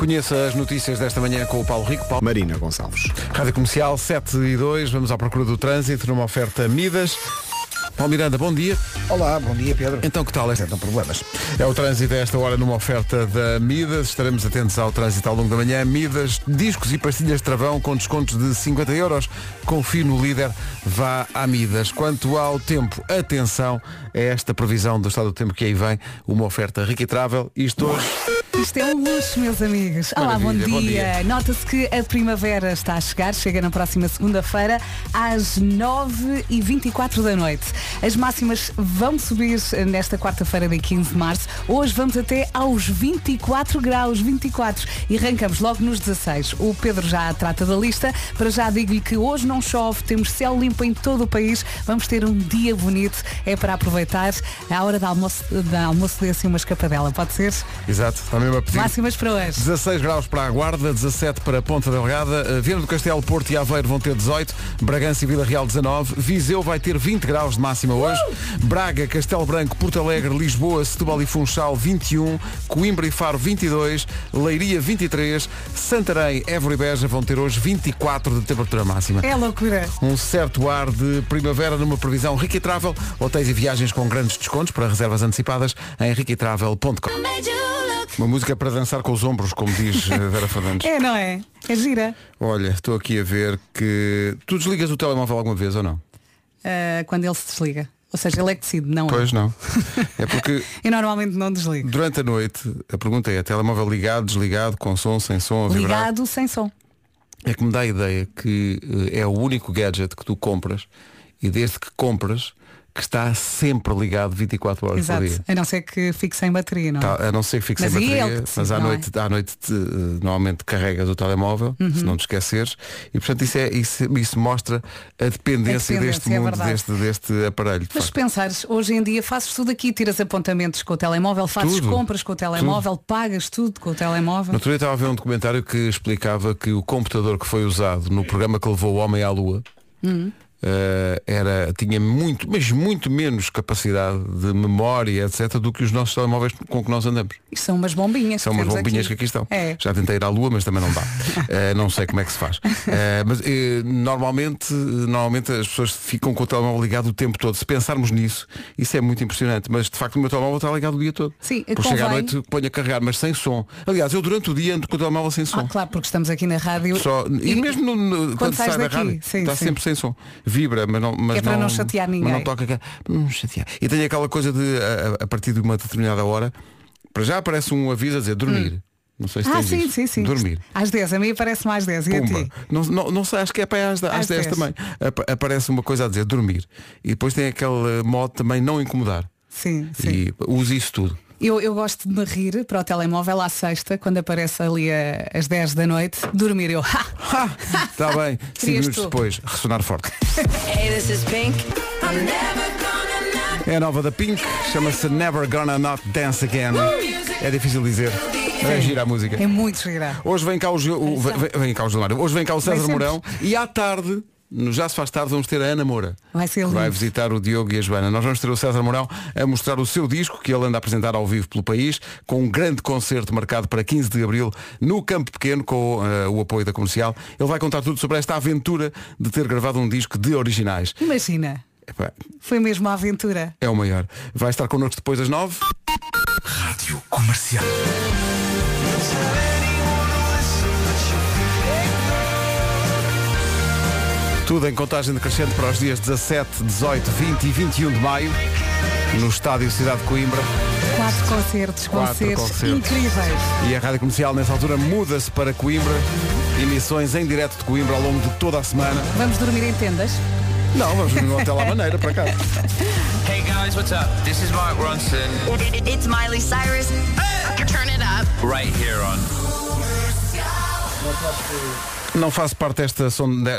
Conheça as notícias desta manhã com o Paulo Rico. Paulo... Marina Gonçalves. Rádio Comercial 7 e 2, vamos à procura do trânsito numa oferta Midas. Paulo Miranda, bom dia. Olá, bom dia Pedro. Então que tal? Não problemas. É o trânsito a esta hora numa oferta da Midas. Estaremos atentos ao trânsito ao longo da manhã. Midas, discos e pastilhas de travão com descontos de 50 euros. Confie no líder, vá à Midas. Quanto ao tempo, atenção a esta previsão do estado do tempo que aí vem. Uma oferta Rica e Travel. Isto hoje... Isto é um luxo, meus amigos. Olá, bom dia. bom dia. Nota-se que a primavera está a chegar, chega na próxima segunda-feira, às 9h24 da noite. As máximas vão subir nesta quarta-feira, dia 15 de março. Hoje vamos até aos 24 graus, 24. E arrancamos logo nos 16. O Pedro já trata da lista. Para já digo-lhe que hoje não chove, temos céu limpo em todo o país. Vamos ter um dia bonito. É para aproveitar. À hora da almoço, da almoço dê assim uma escapadela, pode ser? Exato, está mesmo a pedir. Máximas para hoje. 16 graus para a Guarda, 17 para Ponta Delgada, eh, Viana do Castelo, Porto e Aveiro vão ter 18, Bragança e Vila Real 19, Viseu vai ter 20 graus de máxima hoje, Braga, Castelo Branco, Porto Alegre, Lisboa, Setúbal e Funchal 21, Coimbra e Faro 22, Leiria 23, Santarém, Évora e Beja vão ter hoje 24 de temperatura máxima. É loucura. Um certo ar de primavera numa previsão Rica e Travel, hotéis e viagens com grandes descontos para reservas antecipadas em riquitravel.com. Uma música para dançar com os ombros, como diz eh, Vera Fernandes. É, não é? É gira. Olha, estou aqui a ver que. Tu desligas o telemóvel alguma vez ou não? Ah, quando ele se desliga. Ou seja, ele é que decide, não é? Pois não. É porque Eu normalmente não desligo. durante a noite a pergunta é telemóvel ligado, desligado, com som, sem som, a vibrar. Ligado sem som. É que me dá a ideia que eh, é o único gadget que tu compras e desde que compras que está sempre ligado 24 horas por Exato. dia. A não ser que fique sem bateria, não é? Tá, a não ser que fique Mas sem é bateria, que mas decide, à não é? noite, à noite te, normalmente carregas o telemóvel, Uhum. se não te esqueceres, e portanto isso, é, isso, isso mostra a dependência, A dependência, deste é mundo, deste, deste aparelho. Mas facto. pensares, hoje em dia fazes tudo aqui, tiras apontamentos com o telemóvel, fazes Tudo. compras com o telemóvel, pagas tudo com o telemóvel. No outro dia estava a ver um documentário que explicava que o computador que foi usado no programa que levou o homem à Lua Hum. Eh, era, tinha muito, mas muito menos capacidade de memória, etc., do que os nossos telemóveis com que nós andamos. Isto são umas bombinhas. São umas bombinhas que aqui estão. É. Já tentei ir à Lua, mas também não dá. Eh, não sei como é que se faz. Eh, mas normalmente, normalmente as pessoas ficam com o telemóvel ligado o tempo todo. Se pensarmos nisso, isso é muito impressionante. Mas de facto o meu telemóvel está ligado o dia todo. Sim, Porque chega à noite, ponho a carregar, mas sem som. Aliás, eu durante o dia ando com o telemóvel sem som. Ah, claro, porque estamos aqui na rádio. Só, e, mesmo no- no- quando, sais sai da rádio, sim, está sim. sempre sem som. Vibra, mas não. Mas É para não chatear Mas ninguém. não toca. Não chatear. E tem aquela coisa de a, a partir de uma determinada hora, para já aparece um aviso a dizer dormir. Não sei se Ah, sim, isso. sim, sim. Dormir. Às 10, a mim parece mais 10. E a Pumba. ti? Não, não, não sei, acho que é para às, às, Às 10 10. também. Apa- Aparece uma coisa a dizer dormir. E depois tem aquele modo também não incomodar. Sim, sim. E use isso tudo. Eu, eu gosto de me rir para o telemóvel à sexta, quando aparece ali a- às 10 da noite, dormir eu. Está bem. Cinco Querias minutos tu. depois, ressonar forte. Hey, this is Pink. É a nova da Pink, chama-se Never Gonna Not Dance Again. É difícil dizer. É gira a música. É muito girar. Hoje vem cá o, o- vem, vem cá o. Hoje vem cá o César. Mourão e à tarde, no Já se faz tarde, vamos ter a Ana Moura. Vai ser que lindo. vai visitar o Diogo e a Joana. Nós vamos ter o César Mourão a mostrar o seu disco que ele anda a apresentar ao vivo pelo país, com um grande concerto marcado para 15 de Abril no Campo Pequeno, com eh, o apoio da comercial. Ele vai contar tudo sobre esta aventura de ter gravado um disco de originais. Imagina, Epá, foi mesmo a aventura. é o maior. Vai estar connosco depois das 9. Rádio Comercial. Tudo em contagem decrescente para os dias 17, 18, 20 e 21 de maio, no Estádio Cidade de Coimbra. Quatro concertos, Quatro concertos, concertos. incríveis. E a Rádio Comercial, nessa altura, muda-se para Coimbra. Emissões em direto de Coimbra ao longo de toda a semana. Vamos dormir em tendas? Não, vamos no hotel à maneira, para cá. Hey guys, what's up? This is Mark Ronson, It's Miley Cyrus. Turn it up. right here on Não faço parte desta,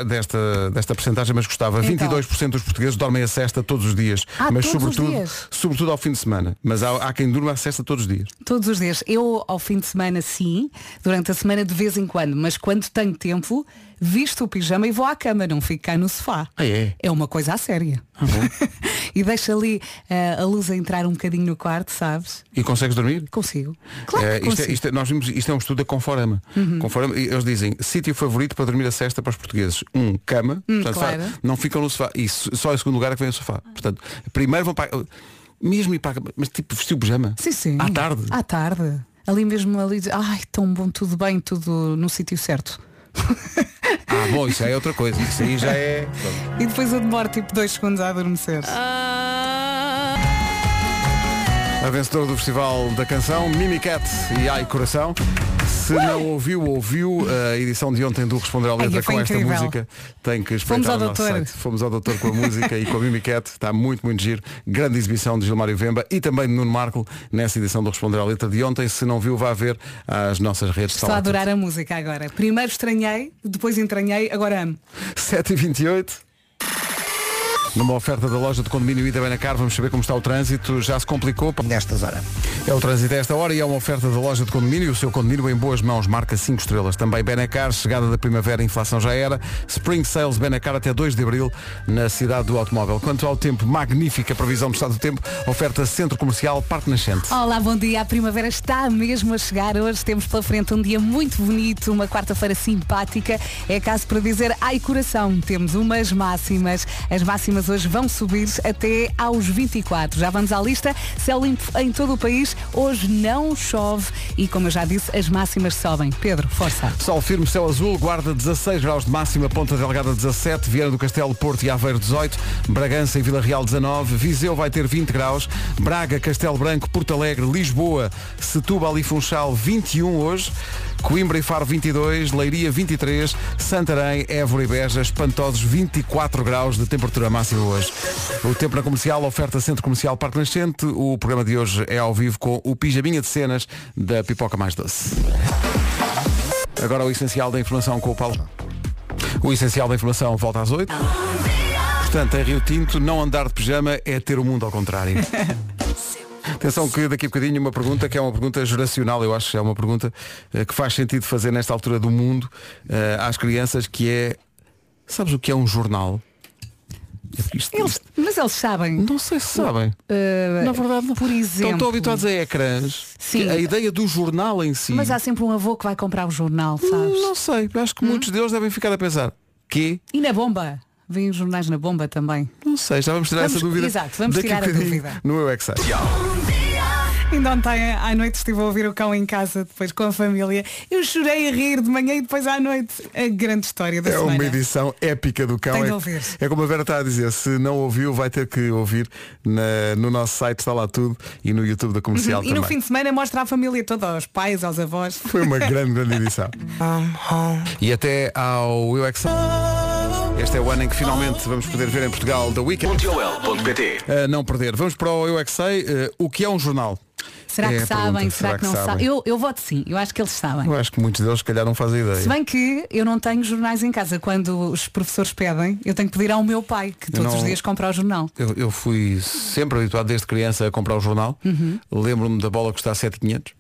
desta, desta percentagem, mas gostava. Então. 22% dos portugueses dormem a cesta todos os dias. Ah, mas todos os sobretudo, dias? sobretudo ao fim de semana. Mas há, há quem durma a cesta todos os dias. Todos os dias. Eu, ao fim de semana, sim. Durante a semana, de vez em quando. Mas quando tenho tempo, visto o pijama e vou à cama, não fico cá no sofá. Ah, é? É uma coisa a séria. e deixa ali eh, a luz a entrar um bocadinho no quarto, sabes? E consegues dormir? Consigo. Claro É, que isto, é, isto é- nós vimos, isto é um estudo da Conforama. Uhum. Conforama eles dizem, sítio favorito para dormir a cesta para os portugueses. Um, cama. Portanto, Hum, claro. fa- não ficam no sofá. E só em segundo lugar é que vem o sofá. Portanto, primeiro vão para. Mesmo ir para a cama, mas tipo vestir o pijama. Sim, sim. À tarde. À tarde. Ali mesmo ali, ai, tão bom, tudo bem, tudo no sítio certo. Ah, bom, isso aí é outra coisa. Isso aí já é. E depois eu demoro tipo dois segundos a adormecer. A vencedora do Festival da Canção, Mimi Cat e Ai Coração. Se não ouviu, ouviu a edição de ontem do Responder à Letra Ai, com esta incrível. música. Tem que Fomos ao o nosso doutor. site. Fomos ao doutor com a música e com a Mimi Cat. Está muito, muito giro. Grande exibição de Gilmário Vemba e também de Nuno Marco nessa edição do Responder à Letra de ontem. Se não viu, vá ver às nossas redes. Estou a adorar a música agora. Primeiro estranhei, depois entranhei, agora amo. 7h28. Numa oferta da loja de condomínio Ida Benacar, vamos saber como está o trânsito. Já se complicou? Nestas horas. É o trânsito a esta hora e é uma oferta da loja de condomínio. O seu condomínio em boas mãos, marca 5 estrelas. Também Benacar, chegada da primavera, inflação já era. Spring Sales Benacar até 2 de abril na cidade do automóvel. Quanto ao tempo, magnífica previsão do estado do tempo. Oferta Centro Comercial Parque Nascente. Olá, bom dia. A primavera está mesmo a chegar. Hoje temos pela frente um dia muito bonito, uma quarta-feira simpática. É caso para dizer ai coração. Temos umas máximas. As máximas hoje vão subir até aos 24. Já vamos à lista. Céu limpo em todo o país. Hoje não chove e, como eu já disse, as máximas sobem. Pedro, força. Sol firme, céu azul, guarda 16 graus de máxima, Ponta Delgada 17, Vieira do Castelo, Porto e Aveiro 18, Bragança e Vila Real 19, Viseu vai ter 20 graus, Braga, Castelo Branco, Porto Alegre, Lisboa, Setúbal e Funchal 21 hoje, Coimbra e Faro 22, Leiria 23, Santarém, Évora e Beja, espantosos 24 graus de temperatura máxima hoje. O tempo na comercial, oferta Centro Comercial Parque Nascente, o programa de hoje é ao vivo com o Pijaminha de Cenas da Pipoca Mais Doce. Agora o essencial da informação com o Paulo. O essencial da informação volta às 8. Portanto, em Rio Tinto, não andar de pijama é ter o mundo ao contrário. Atenção que daqui a bocadinho uma pergunta que é uma pergunta geracional, eu acho que é uma pergunta eh, que faz sentido fazer nesta altura do mundo eh, às crianças, que é sabes o que é um jornal? Isto- Eles- isto- mas eles sabem. não sei se sabem. Uh, Na verdade, por Estão exemplo. tão habituados a ecrãs. Sim. A ideia do jornal em si. Mas há sempre um avô que vai comprar o jornal, sabes? Não sei, acho que muitos deles devem ficar a pensar que E na bomba? Vêm os jornais na bomba também. Não sei, já vamos tirar Vamos- essa dúvida. exato, vamos tirar a dúvida. No Eu é que sei. Ainda ontem à noite estive a ouvir o cão em casa, depois com a família. Eu chorei a rir de manhã e depois à noite. A grande história da É semana. uma edição épica do cão. Tem de É- ouvir. É, como a Vera está a dizer, se não ouviu, vai ter que ouvir na- no nosso site, está lá tudo, e no YouTube da comercial E também. no fim de semana mostra à família toda, aos pais, aos avós. Foi uma grande, grande edição. E até ao Eu é. Este é o ano em que finalmente vamos poder ver em Portugal The Weekend. A não perder. Vamos para o Eu é que sei. Eh, o que é um jornal? Será É que sabem? pergunta. Será, que não sabem? Eu, eu voto sim, eu acho que eles sabem. Eu acho que muitos deles, se calhar, não fazem ideia. Se bem que eu não tenho jornais em casa. Quando os professores pedem, eu tenho que pedir ao meu pai, que todos não- os dias compra o jornal. Eu, eu fui sempre habituado desde criança a comprar o jornal. Uhum. Lembro-me da bola custar 7,500.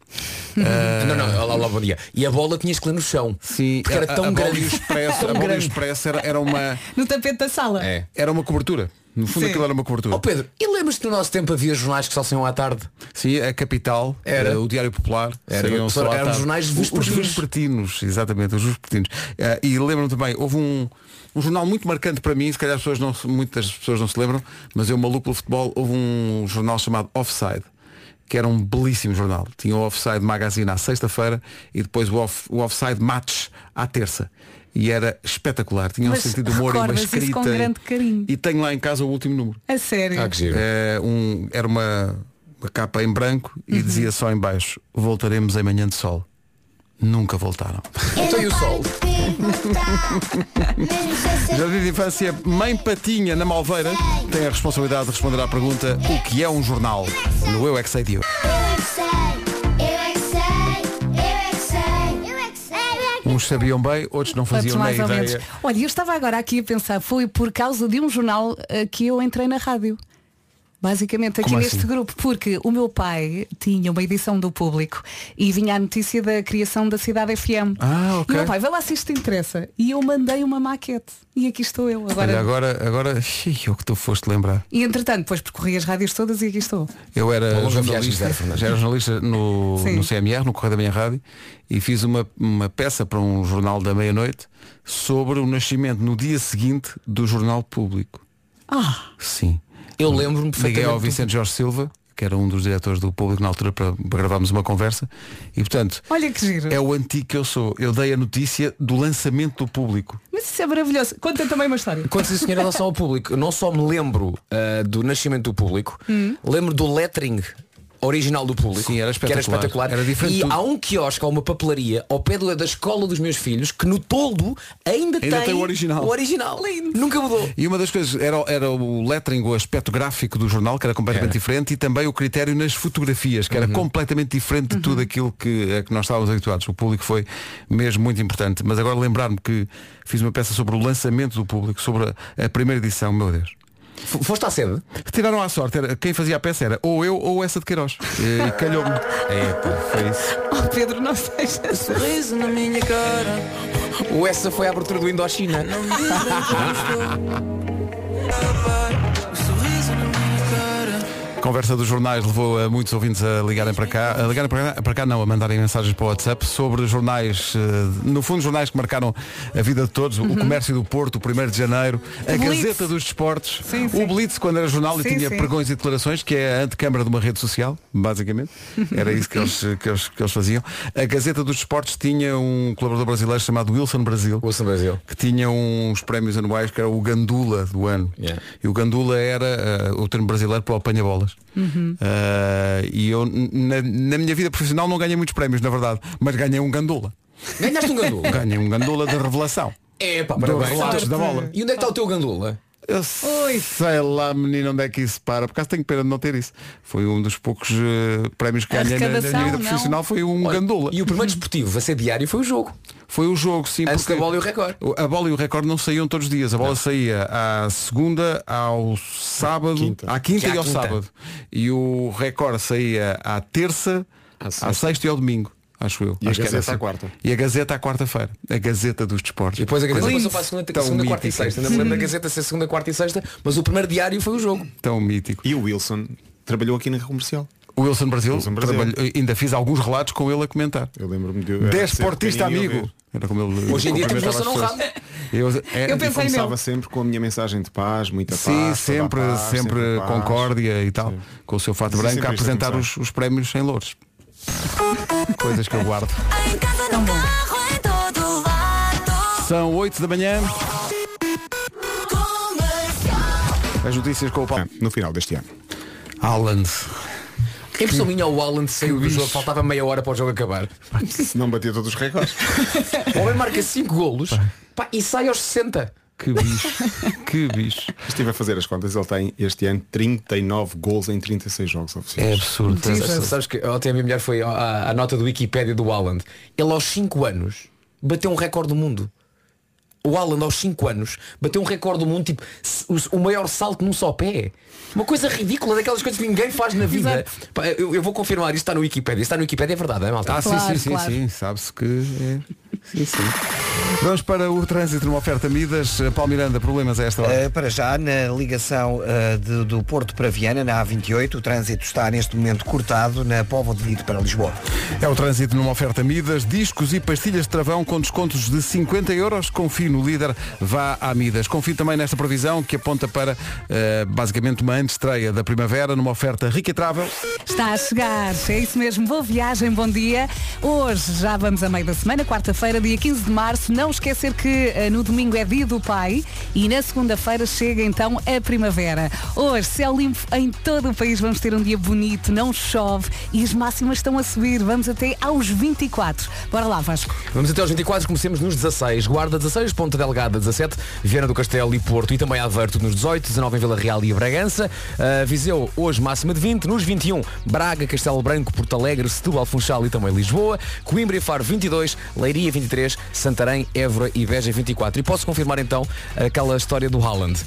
Não, não, olá, olá, bom dia. E a bola tinhas que ler no chão. Sim, Porque era a- tão a, bola grande. o expresso, Tão a bola e expresso era, era uma, No tapete da sala. É. era uma cobertura. No fundo Sim. aquilo era uma cobertura. Ó Pedro, e lembras-te que no nosso tempo havia jornais que só saiam à tarde? Sim, a Capital, Era. eh, o Diário Popular, Era. saíam só Eram tarde. jornais Os- vespertinos. Os vespertinos, exatamente, os vespertinos. Eh, e lembro-me também, houve um, um jornal muito marcante para mim, se calhar as pessoas não, se- muitas pessoas não se lembram, mas eu maluco pelo futebol, houve um jornal chamado Offside, que era um belíssimo jornal. Tinha o Offside Magazine à sexta-feira e depois o, off, o Offside Match à terça. E era espetacular, tinha um Mas sentido de humor e uma escrita. com grande carinho. E tenho lá em casa o último número. A sério. Ah, que giro. É, um- era uma, uma capa em branco e Uhum. dizia só em baixo voltaremos em manhã de sol. Nunca voltaram. Então e o sol? Jardim de Infância Mãe Patinha na Malveira tem a responsabilidade de responder à pergunta o que é um jornal no Eu é que sei de hoje. Uns sabiam bem, outros não Outros faziam nem mais ou menos. ideia. Olha, eu estava agora aqui a pensar, foi por causa de um jornal eh, que eu entrei na rádio. Basicamente aqui Como neste assim? grupo, porque o meu pai tinha uma edição do público e vinha a notícia da criação da cidade FM. Ah, ok. E o meu pai, vê lá se isto te interessa. E eu mandei uma maquete. E aqui estou eu. Agora... Olha, agora, agora, xiii, o que tu foste lembrar. E entretanto, depois percorri as rádios todas e aqui estou. Eu era jornalista, era jornalista no, Sim. no CMR, no Correio da Minha Rádio, e fiz uma, uma peça para um jornal da meia-noite sobre o nascimento no dia seguinte do Jornal Público. Ah, Sim. Eu lembro-me Liguei ao Vicente Jorge Silva, que era um dos diretores do Público na altura, para, para gravarmos uma conversa. E portanto, olha que giro. é o antigo que eu sou. Eu dei a notícia do lançamento do público. Mas isso é maravilhoso. Conta também uma história. Quando se senhor em relação ao público, eu não só me lembro ah, do nascimento do público, lembro do lettering original do público, Sim, era que era espetacular. espetacular. Era diferente e tudo. há um quiosque, há uma papelaria ao pé do- da escola dos meus filhos que no toldo ainda, Ainda tem o original. O original. Nunca mudou. E uma das coisas era, era o lettering, o aspecto gráfico do jornal, que era completamente Era. diferente, e também o critério nas fotografias, que era completamente diferente de tudo aquilo que, a que nós estávamos habituados. O público foi mesmo muito importante. Mas agora lembrar-me que fiz uma peça sobre o lançamento do público, sobre a, a primeira edição, meu Deus. Foste à sede? Tiraram à sorte, era, quem fazia a peça era ou eu ou essa de Queiroz. E calhou-me. É, pá, foi isso. Oh, Pedro, não seja. Sorriso na minha cara. Ou essa foi a abertura do Indochina? conversa dos jornais levou a muitos ouvintes a ligarem para cá, a ligarem para cá, para cá não, a mandarem mensagens para o WhatsApp sobre jornais, eh, no fundo jornais que marcaram a vida de todos, o Comércio do Porto, o 1 de Janeiro, a Uhum. Blitz. Gazeta dos Desportos, Sim, sim. o Blitz quando era jornal e Sim, tinha sim. pregões e declarações, que é a antecâmara de uma rede social, basicamente. Era isso que eles, que eles, que eles faziam. A Gazeta dos Desportos tinha um colaborador brasileiro chamado Wilson Brasil Wilson Brasil. que tinha uns prémios anuais que era o Gandula do ano. Yeah. E o Gandula era eh, o termo brasileiro para o apanha-bolas. Eh, e eu, na, na minha vida profissional, não ganhei muitos prémios, na verdade, mas ganhei um Gandula. Ganhaste um gandula? Ganhei um Gandula de revelação. É pá, Dos parabéns. relatos da bola. E onde é que está o teu gandula? Eu sei lá, menino, onde é que isso para. Por acaso tenho pena de não ter isso. Foi um dos poucos eh, prémios que ganhei na, na minha vida não? profissional. Foi um Olha, Gandula. E o primeiro desportivo a ser diário foi o jogo. Foi o jogo, sim. Antes porque da bola e o recorde. A bola e o recorde não saíam todos os dias. A bola saía à segunda, ao sábado, Quinta. à quinta Que e à ao quinta. sábado. E o recorde saía à terça, À à sexta. sexta, e ao domingo. Acho eu. E a Acho que era Gazeta à quarta. E a Gazeta à quarta-feira. A Gazeta dos Desportos. E depois a Gazeta Coisa passou para a segunda, tão segunda quarta e sexta. Ainda me lembro da Gazeta ser segunda, quarta e sexta, mas o primeiro diário foi o jogo. Tão mítico. E o Wilson trabalhou aqui na comercial. O Wilson Brasil, Wilson Brasil. trabalhou- ainda fiz alguns relatos com ele a comentar. Eu lembro-me de. Desportista amigo. ouvir. Era como ele Hoje em dia temos Wilson honrado. Eu, é, Eu pensei começava nele. sempre com a minha mensagem de paz, muita Sim, paz. a sempre, paz, sempre, paz. concórdia e tal, com o seu fato Sim, branco sempre a a apresentar os, os prémios em louros. Coisas que eu guardo. Em casa, no carro, em todo lado. São 8 da manhã, as notícias com o Paulo. Ah, No final deste ano. Haaland. Em pessoa minha, o Alan saiu do jogo, faltava meia hora para o jogo acabar. Se não batia todos os recordes. O homem marca 5 golos pá, e sai aos 60. Que bicho. que bicho. Estive a fazer as contas, ele tem este ano 39 gols em 36 jogos É oficiais. absurdo. Jesus. Sabes, sabes que ontem a minha mulher foi à, à nota do Wikipédia do Alan. Ele aos 5 anos bateu um recorde do mundo. O Alan aos 5 anos bateu um recorde do mundo, tipo, o, o maior salto num só pé. Uma coisa ridícula, daquelas coisas que ninguém faz na vida. Eu, eu vou confirmar, isto está no Wikipédia. Isto está no Wikipédia, é verdade, é malta? Ah, Claro, sim, sim, sim, claro. sim. Sabe-se que é. Sim, sim. Vamos para o trânsito numa oferta Midas. Paulo Miranda, problemas a esta hora. Uh, para já, na ligação uh, de- do Porto para Viana, na A28, o trânsito está neste momento cortado na Póvoa de Lito para Lisboa. É o trânsito numa oferta Midas, discos e pastilhas de travão com descontos de 50 euros. Confie no líder, vá à Midas. Confie também nesta previsão que aponta para eh, basicamente uma antestreia da primavera numa oferta rica e travel. Está a chegar, é isso mesmo. Boa viagem, bom dia. Hoje já vamos a meio da semana, quarta-feira, dia 15 de março. Não esquecer que eh, no domingo é dia do pai e na segunda-feira chega então a primavera. Hoje, céu limpo em todo o país, vamos ter um dia bonito, não chove e as máximas estão a subir. Vamos até aos 24. Bora lá, Vasco. Vamos até aos 24, comecemos nos 16. Guarda 16, Ponta Delgada 17, Viana do Castelo e Porto e também Aveiro nos 18, 19 em Vila Real e Bragança. Uh, Viseu hoje máxima de 20, nos 21 Braga, Castelo Branco, Porto Alegre, Setúbal, Funchal e também Lisboa. Coimbra e Faro 22, Leiria 23, Santarém, Évora e Beja 24. E posso confirmar então aquela história do Haaland.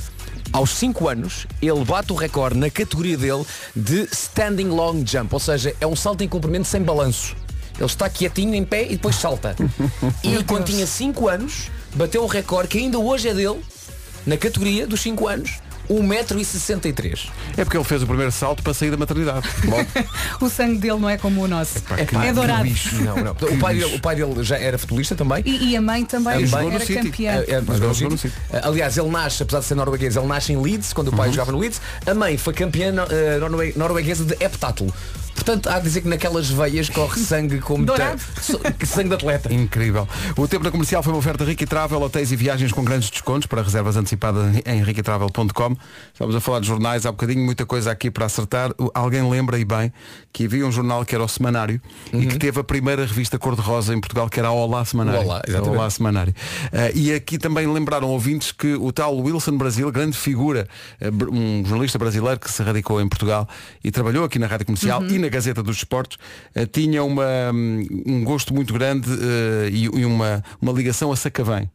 Aos 5 anos, ele bate o recorde na categoria dele de standing long jump, ou seja, é um salto em comprimento sem balanço. Ele está quietinho em pé e depois salta. e quando tinha 5 anos, bateu um recorde que ainda hoje é dele, na categoria dos 5 anos, 1,63m. É porque ele fez o primeiro salto para sair da maternidade. Bom, O sangue dele não é como o nosso. que é dourado. Não, não. O pai, dele, o pai dele já era futebolista também. E, e a mãe também E jogou no era campeã. É, é, Aliás, ele nasce, apesar de ser norueguês, ele nasce em Leeds, quando o pai jogava no Leeds. A mãe foi campeã norue- norueguesa de heptátulo. Portanto, há de dizer que naquelas veias corre sangue como Dourado. sangue de atleta. incrível. O tempo na comercial foi uma oferta Ricky Travel, hotéis e viagens com grandes descontos para reservas antecipadas em riquitravel.com. Estamos a falar de jornais há bocadinho, muita coisa aqui para acertar. Alguém lembra e bem que havia um jornal que era o Semanário e que teve a primeira revista cor-de-rosa em Portugal, que era a Olá Semanário. Olá, exatamente. Olá Semanário. Eh, e aqui também lembraram ouvintes que o tal Wilson Brasil, grande figura, eh, um jornalista brasileiro que se radicou em Portugal e trabalhou aqui na Rádio Comercial e na Gazeta dos Esportes, eh, tinha uma, um gosto muito grande eh, e, e uma, uma ligação a Sacavém.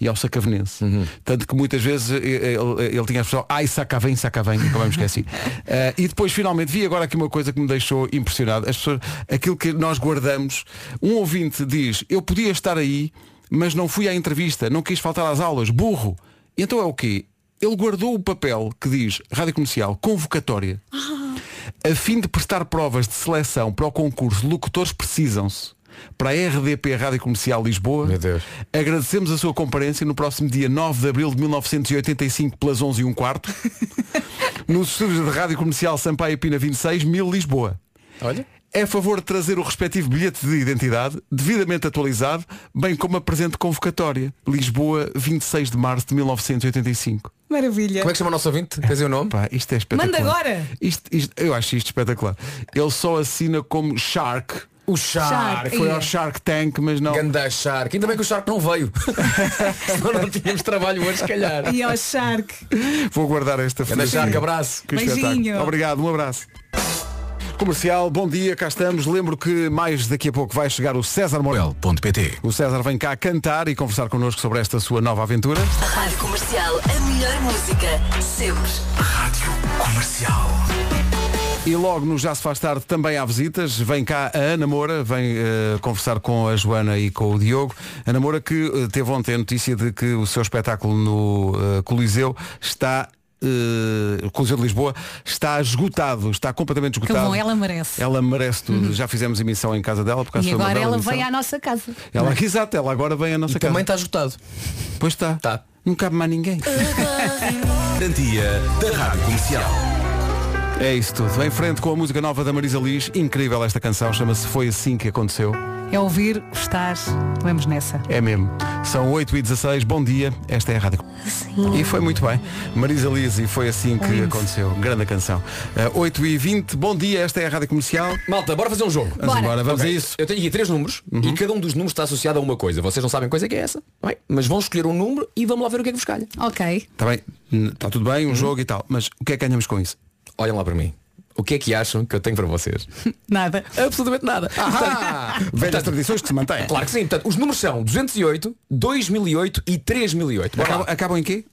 E ao sacavenense. Tanto que muitas vezes eh, ele, ele tinha a expressão ai sacavém, sacavém, me esqueci. Eh, e depois finalmente vi agora aqui uma coisa que me deixou impressionado. As pessoas, aquilo que nós guardamos, um ouvinte diz, eu podia estar aí, mas não fui à entrevista, não quis faltar às aulas, burro. Então é o quê? Ele guardou o papel que diz Rádio Comercial, convocatória. A fim de prestar provas de seleção para o concurso Locutores Precisam-se para a RDP Rádio Comercial Lisboa, agradecemos a sua comparência no próximo dia 9 de Abril de 1985 pelas 11 e um quarto nos estúdios da Rádio Comercial Sampaio Pina 26, 1000 Lisboa. Olha. É a favor de trazer o respectivo bilhete de identidade, devidamente atualizado, bem como a presente convocatória. Lisboa, 26 de março de 1985. Maravilha. Como é que chama o nosso ouvinte? Tens o nome? Pá, isto é espetacular. Manda agora! Isto, isto- eu acho isto espetacular. Ele só assina como Shark. O Shark. Shark. Foi Ia. ao Shark Tank, mas não. Ganda Shark. Ainda bem que o Shark não veio. Senão não tínhamos trabalho hoje, se calhar. E ao Shark. Vou guardar esta Ganda fotografia. Shark, abraço. Beijinho. Obrigado, um abraço. Comercial, bom dia, cá estamos. Lembro que mais daqui a pouco vai chegar o César Morel. L.pt O César vem cá cantar e conversar connosco sobre esta sua nova aventura. Rádio Comercial, a melhor música, sempre. Rádio Comercial. E logo no Já se faz tarde também há visitas. Vem cá a Ana Moura, vem eh, conversar com a Joana e com o Diogo. Ana Moura que eh, teve ontem a notícia de que o seu espetáculo no eh, Coliseu está. Eh, Coliseu de Lisboa está esgotado, está completamente Que esgotado. bom, ela merece. Ela merece tudo. Já fizemos emissão em casa dela, porque E agora ela emissão. vem à nossa casa. Ela, exato, ela agora vem à nossa E casa. também está esgotado. Pois está. Tá. Não cabe mais ninguém. Garantia da Rádio Comercial. É isso tudo. Em frente com a música nova da Marisa Liz. Incrível esta canção, chama-se Foi Assim Que Aconteceu. É ouvir, gostar. Vamos nessa. É mesmo. São 8 e 16 bom dia. Esta é a rádio. E foi muito bem. Marisa Liz e foi assim que Lindo. aconteceu. Grande canção. Uh, 8 e 20 bom dia. Esta é a rádio comercial. Malta, bora fazer um jogo. Vamos Bora. embora, vamos Ok, a isso. Eu tenho aqui três números e cada um dos números está associado a uma coisa. Vocês não sabem coisa que é essa, Bem, mas vão escolher um número e vamos lá ver o que é que vos calha. Ok. Está bem? Está tudo bem, um jogo e tal. Mas o que é que ganhamos com isso? Olhem lá para mim. O que é que acham que eu tenho para vocês? Nada. Absolutamente nada. Ah, velhas tradições que se mantêm. Claro que sim. Portanto, os números são 208, 2008 e 3008. Bora Acabam, lá. acabam em quê?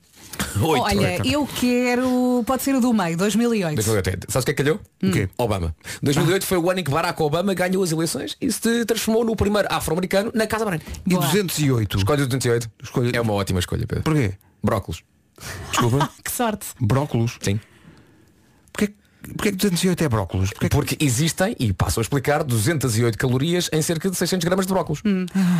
Oito. Olha, eu quero. Pode ser o do meio, 2008. 2008. Sabes o que é que calhou? O quê? Obama. 2008 foi o ano em que Barack Obama ganhou as eleições e se transformou no primeiro afro-americano na Casa Branca. E Boa. 208. Escolha o 208. Escolha- É uma ótima escolha, Pedro. Porquê? Brócolos. Desculpa. Que sorte. Brócolos. Sim. Porquê, porquê que 208 é brócolos? Porquê que- Porque existem, e passo a explicar, 208 calorias em cerca de 600 gramas de brócolos.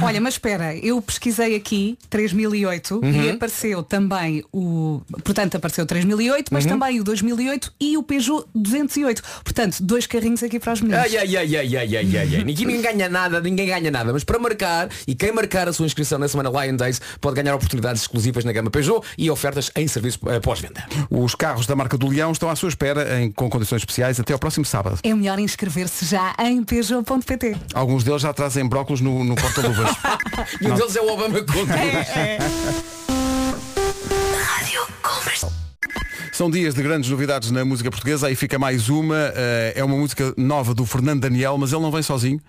Olha, mas espera, eu pesquisei aqui 3008 Uhum. e apareceu também o. Portanto, apareceu o 3008, Uhum. mas também o 2008 e o Peugeot 208. Portanto, dois carrinhos aqui para os meninos. Ai, ai, ai, ai, ai, ai, ai, ai. Ninguém, ninguém ganha nada, ninguém ganha nada. Mas para marcar, e quem marcar a sua inscrição na semana Lion Days pode ganhar oportunidades exclusivas na gama Peugeot e ofertas em serviço eh, pós-venda. Os carros da marca do Leão estão à sua espera em, com condições especiais até ao próximo sábado. É melhor inscrever-se já em Peugeot.pt. Alguns deles já trazem brócolos no, no porta-luvas. E um deles é o Obama Contra. Rádio Comercial. São dias de grandes novidades na música portuguesa, aí fica mais uma. eh, é uma música nova do Fernando Daniel, mas ele não vem sozinho.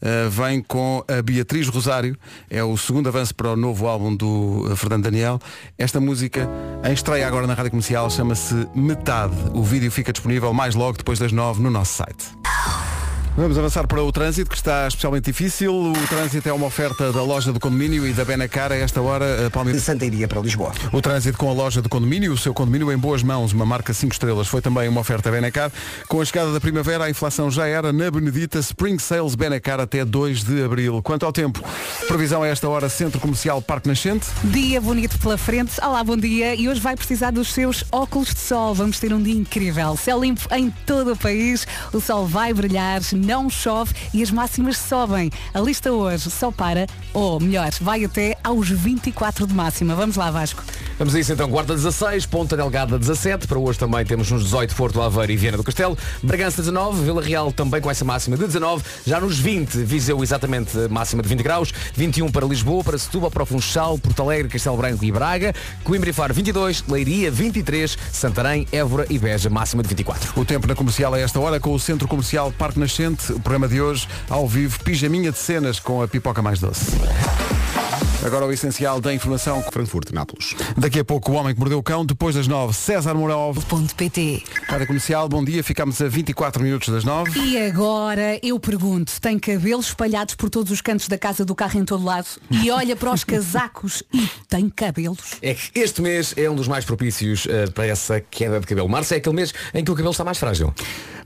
Eh, vem com a Beatriz Rosário. É o segundo avanço para o novo álbum do eh, Fernando Daniel. Esta música, em estreia agora na Rádio Comercial, chama-se Metade. O vídeo fica disponível mais logo depois das nove no nosso site. Vamos avançar para o trânsito, que está especialmente difícil. O trânsito é uma oferta da loja do condomínio e da Benacar a esta hora, a Palmeiras. De Santa Iria para Lisboa. O trânsito com a loja do condomínio, o seu condomínio em boas mãos, uma marca 5 estrelas, foi também uma oferta Benacar. Com a chegada da primavera, a inflação já era na Benedita Spring Sales Benacar até 2 de abril. Quanto ao tempo, previsão a esta hora, Centro Comercial Parque Nascente. Dia bonito pela frente. Olá, bom dia. E hoje vai precisar dos seus óculos de sol. Vamos ter um dia incrível. Céu limpo em todo o país. O sol vai brilhar, não chove e as máximas sobem. A lista hoje só para, ou melhor, vai até aos 24 de máxima. Vamos lá, Vasco. Vamos a isso então, Guarda 16, Ponta Delgada 17, para hoje também temos nos 18 Porto Aveiro e Viana do Castelo, Bragança 19, Vila Real também com essa máxima de 19, já nos 20, Viseu exatamente máxima de 20 graus, 21 para Lisboa, para Setúbal, para o Funchal, Porto Alegre, Castelo Branco e Braga, Coimbra e Faro 22, Leiria 23, Santarém, Évora e Beja máxima de 24. O tempo na comercial a esta hora com o Centro Comercial Parque Nascente. O programa de hoje, ao vivo, pijaminha de cenas com a pipoca mais doce. Agora o essencial da informação. Frankfurt, Nápoles. Daqui a pouco o homem que mordeu o cão, depois das nove, César Mourão. Ponto PT. Rádio Comercial, bom dia, ficamos a 24 minutos das nove. E agora eu pergunto, tem cabelos espalhados por todos os cantos da casa do carro em todo lado e olha para os casacos e tem cabelos? É que este mês é um dos mais propícios eh, para essa queda de cabelo. Março é aquele mês em que o cabelo está mais frágil.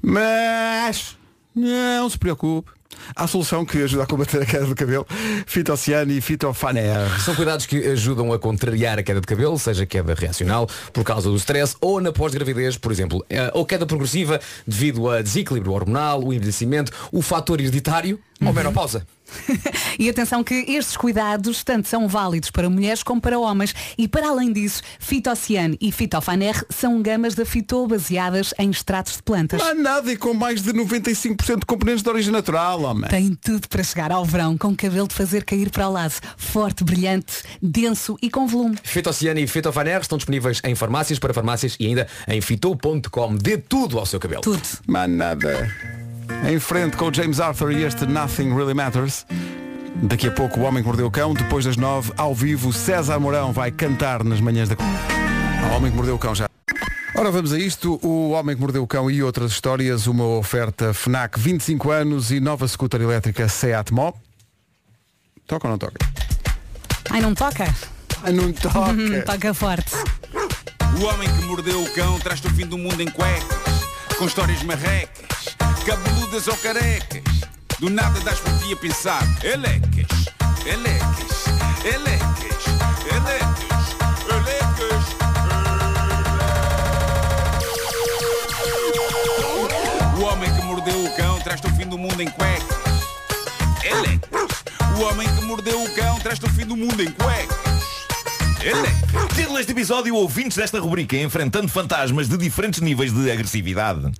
Mas não se preocupe. Há solução que ajuda a combater a queda do cabelo. Fitociano e Fitofaner. São cuidados que ajudam a contrariar a queda de cabelo, seja queda reacional por causa do stress ou na pós-gravidez, por exemplo, eh, ou queda progressiva devido a desequilíbrio hormonal, o envelhecimento, o fator hereditário ou menopausa. E atenção que estes cuidados tanto são válidos para mulheres como para homens. E para além disso, Fitociano e Fitofaner são gamas da Fito baseadas em extratos de plantas. Não há nada e com mais de 95% de componentes de origem natural, homem. Tem tudo para chegar ao verão com cabelo de fazer cair para o lado. Forte, brilhante, denso e com volume. Fitociano e Fitofaner estão disponíveis em farmácias, para farmácias e ainda em fito.com. Dê tudo ao seu cabelo. Tudo. Mas nada. Em frente com o James Arthur e este Nothing Really Matters. Daqui a pouco o Homem que Mordeu o Cão, depois das nove, ao vivo, César Mourão vai cantar nas manhãs da... O Homem que Mordeu o Cão já. Ora, vamos a isto. O Homem que Mordeu o Cão e outras histórias. Uma oferta FNAC 25 anos e nova scooter elétrica Seat Mó. Toca ou não toca? Ai, não toca? Ah, não toca. Toca forte. O homem que mordeu o cão traz-te o fim do mundo em cuecas, com histórias marrecas, cabeludas ou carecas. Do nada das por ti a pensar, elecas, elecas, elecas, elecas, elecas. O homem que mordeu o cão traz-te o fim do mundo em cuecas, elecas. O homem que mordeu o cão traz-te o fim do mundo em cuecas, elecas. Título deste episódio, ouvintes desta rubrica, enfrentando fantasmas de diferentes níveis de agressividade.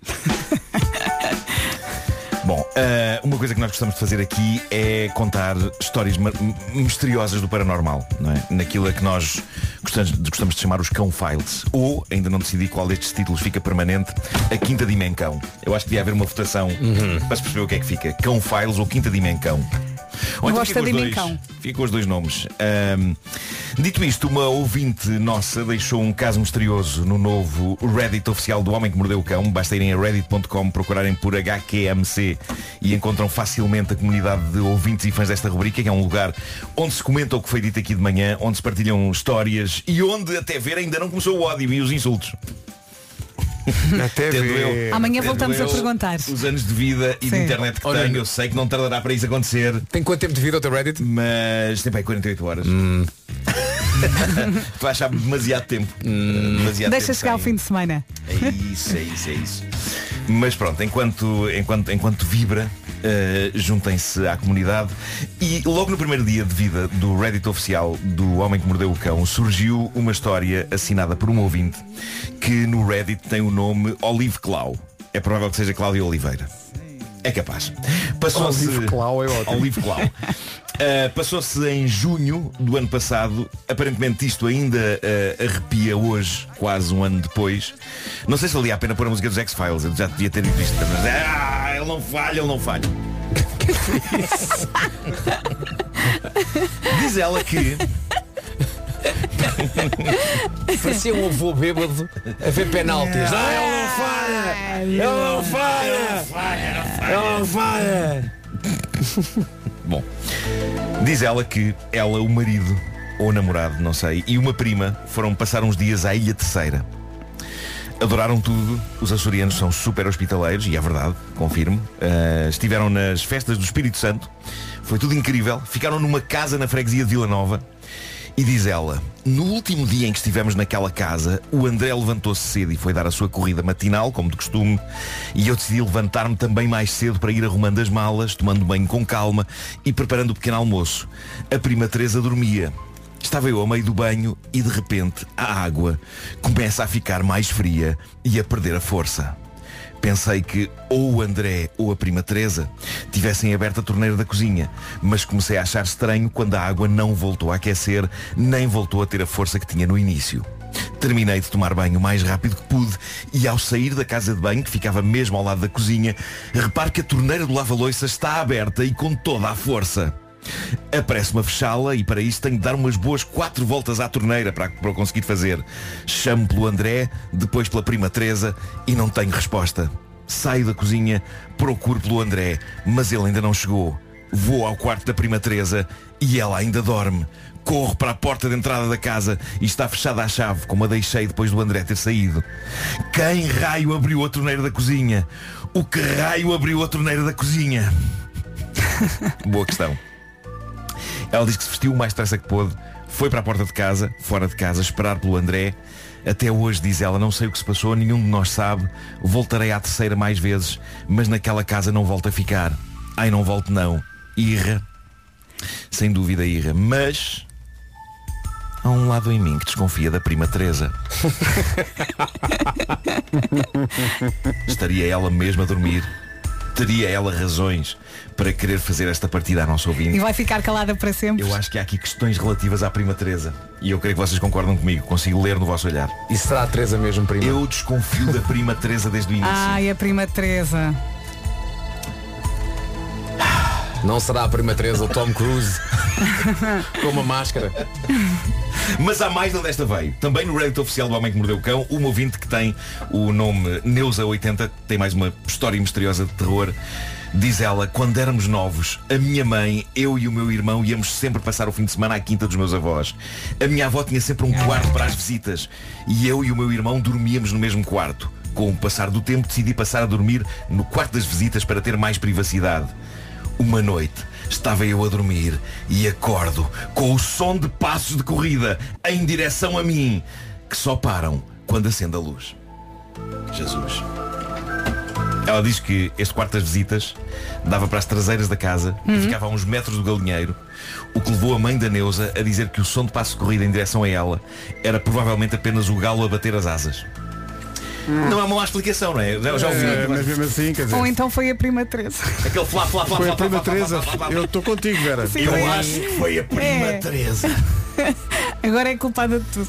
Eh, uma coisa que nós gostamos de fazer aqui é contar histórias misteriosas do paranormal, não é? Naquilo a que nós gostamos, gostamos de chamar os cão files. Ou, ainda não decidi qual destes títulos fica permanente, a quinta dimensão. Eu acho que devia haver uma votação para se perceber o que é que fica. Cão files ou quinta dimensão. Ou então com da os dois. dimensão. Fica com os dois nomes. Dito isto, uma ouvinte nossa deixou um caso misterioso no novo Reddit oficial do Homem que Mordeu o Cão. Basta irem a reddit.com procurarem por HQMC e encontram facilmente a comunidade de ouvintes e fãs desta rubrica, que é um lugar onde se comenta o que foi dito aqui de manhã, onde se partilham histórias e onde, até ver, ainda não começou o ódio e os insultos. Até Tendo ver. eu- Amanhã tendo voltamos a eu perguntar. Os anos de vida e de Sim. internet que Olha, tenho, eu- sei que não tardará para isso acontecer. Tem quanto tempo de vida o teu Reddit? Mas tem para aí 48 horas. Hum. tu vais achar demasiado tempo. Demasiado Deixa tempo chegar ao fim de semana. É isso, é isso, é isso. Mas pronto, enquanto, enquanto, enquanto vibra, eh, juntem-se à comunidade. E logo no primeiro dia de vida do Reddit oficial do Homem que Mordeu o Cão, surgiu uma história assinada por um ouvinte que no Reddit tem o nome Olive Clau. É provável que seja Cláudia Oliveira. É capaz. Passou-se. Olive Clau é ótimo. Olive Clau. Uh, Passou-se em junho do ano passado. Aparentemente isto ainda uh, arrepia hoje, quase um ano depois. Não sei se valia a pena pôr a música dos X-Files. Eu já devia ter dito isto. Mas, ah, ele não falha, ele não falha. Diz ela que Parecia um avô bêbado a ver penaltis. Ah, ele não falha! Ele não falha! Ele não falha! Bom, diz ela que ela, o marido, ou namorado, não sei, e uma prima foram passar uns dias à Ilha Terceira. Adoraram tudo, os açorianos são super hospitaleiros, e é verdade, confirmo. Uh, estiveram nas festas do Espírito Santo, foi tudo incrível. Ficaram numa casa na freguesia de Vila Nova. E diz ela, no último dia em que estivemos naquela casa, o André levantou-se cedo e foi dar a sua corrida matinal, como de costume, e eu decidi levantar-me também mais cedo para ir arrumando as malas, tomando banho com calma e preparando o pequeno almoço. A prima Teresa dormia. Estava eu ao meio do banho e de repente a água começa a ficar mais fria e a perder a força. Pensei que ou o André ou a prima Teresa tivessem aberto a torneira da cozinha, mas comecei a achar estranho quando a água não voltou a aquecer, nem voltou a ter a força que tinha no início. Terminei de tomar banho o mais rápido que pude e ao sair da casa de banho, que ficava mesmo ao lado da cozinha, reparo que a torneira do lava-loiça está aberta e com toda a força. Aparece-me a fechá-la e para isso tenho de dar umas boas quatro voltas à torneira para, para conseguir fazer. Chamo pelo André, depois pela prima Teresa e não tenho resposta. Saio da cozinha, procuro pelo André, mas ele ainda não chegou. Vou ao quarto da prima Teresa e ela ainda dorme. Corro para a porta de entrada da casa e está fechada à chave, como a deixei depois do André ter saído. Quem raio abriu a torneira da cozinha? O que raio abriu a torneira da cozinha? Boa questão. Ela diz que se vestiu o mais depressa que pôde, foi para a porta de casa, fora de casa, esperar pelo André. Até hoje, diz ela, não sei o que se passou, nenhum de nós sabe. Voltarei à terceira mais vezes, mas naquela casa não volto a ficar. Ai, não volto não. Irra. Sem dúvida irra. Mas há um lado em mim que desconfia da prima Teresa. Estaria ela mesmo a dormir? Teria ela razões para querer fazer esta partida à nossa ouvinte? E vai ficar calada para sempre. Eu acho que há aqui questões relativas à prima Teresa. E eu creio que vocês concordam comigo. Consigo ler no vosso olhar. E será a Teresa mesmo, prima? Eu desconfio da prima Teresa desde o início. Ai, a prima Teresa. Não será a prima Teresa o Tom Cruise com uma máscara. Mas há mais onde esta veio. Também no Reddit oficial do Homem que Mordeu o Cão, uma ouvinte que tem o nome Neuza80, tem mais uma história misteriosa de terror. Diz ela, quando éramos novos, a minha mãe, eu e o meu irmão íamos sempre passar o fim de semana à quinta dos meus avós. A minha avó tinha sempre um quarto para as visitas e eu e o meu irmão dormíamos no mesmo quarto. Com o passar do tempo decidi passar a dormir no quarto das visitas para ter mais privacidade. Uma noite estava eu a dormir e acordo com o som de passos de corrida em direção a mim, que só param quando acende a luz. Jesus. Ela diz que este quarto das visitas dava para as traseiras da casa e ficava a uns metros do galinheiro, o que levou a mãe da Neuza a dizer que o som de passo de corrida em direção a ela era provavelmente apenas o galo a bater as asas. Não é uma má explicação, não é? Já, já ouvi. É, mas mesmo assim, quer dizer, Ou então foi a prima Teresa. Aquele flá, flá, flá, foi flá, a prima flá, flá, Teresa. flá, flá, flá. Eu estou contigo, Vera. Sim. Eu acho que foi a prima É. Teresa. Agora é culpada de tudo.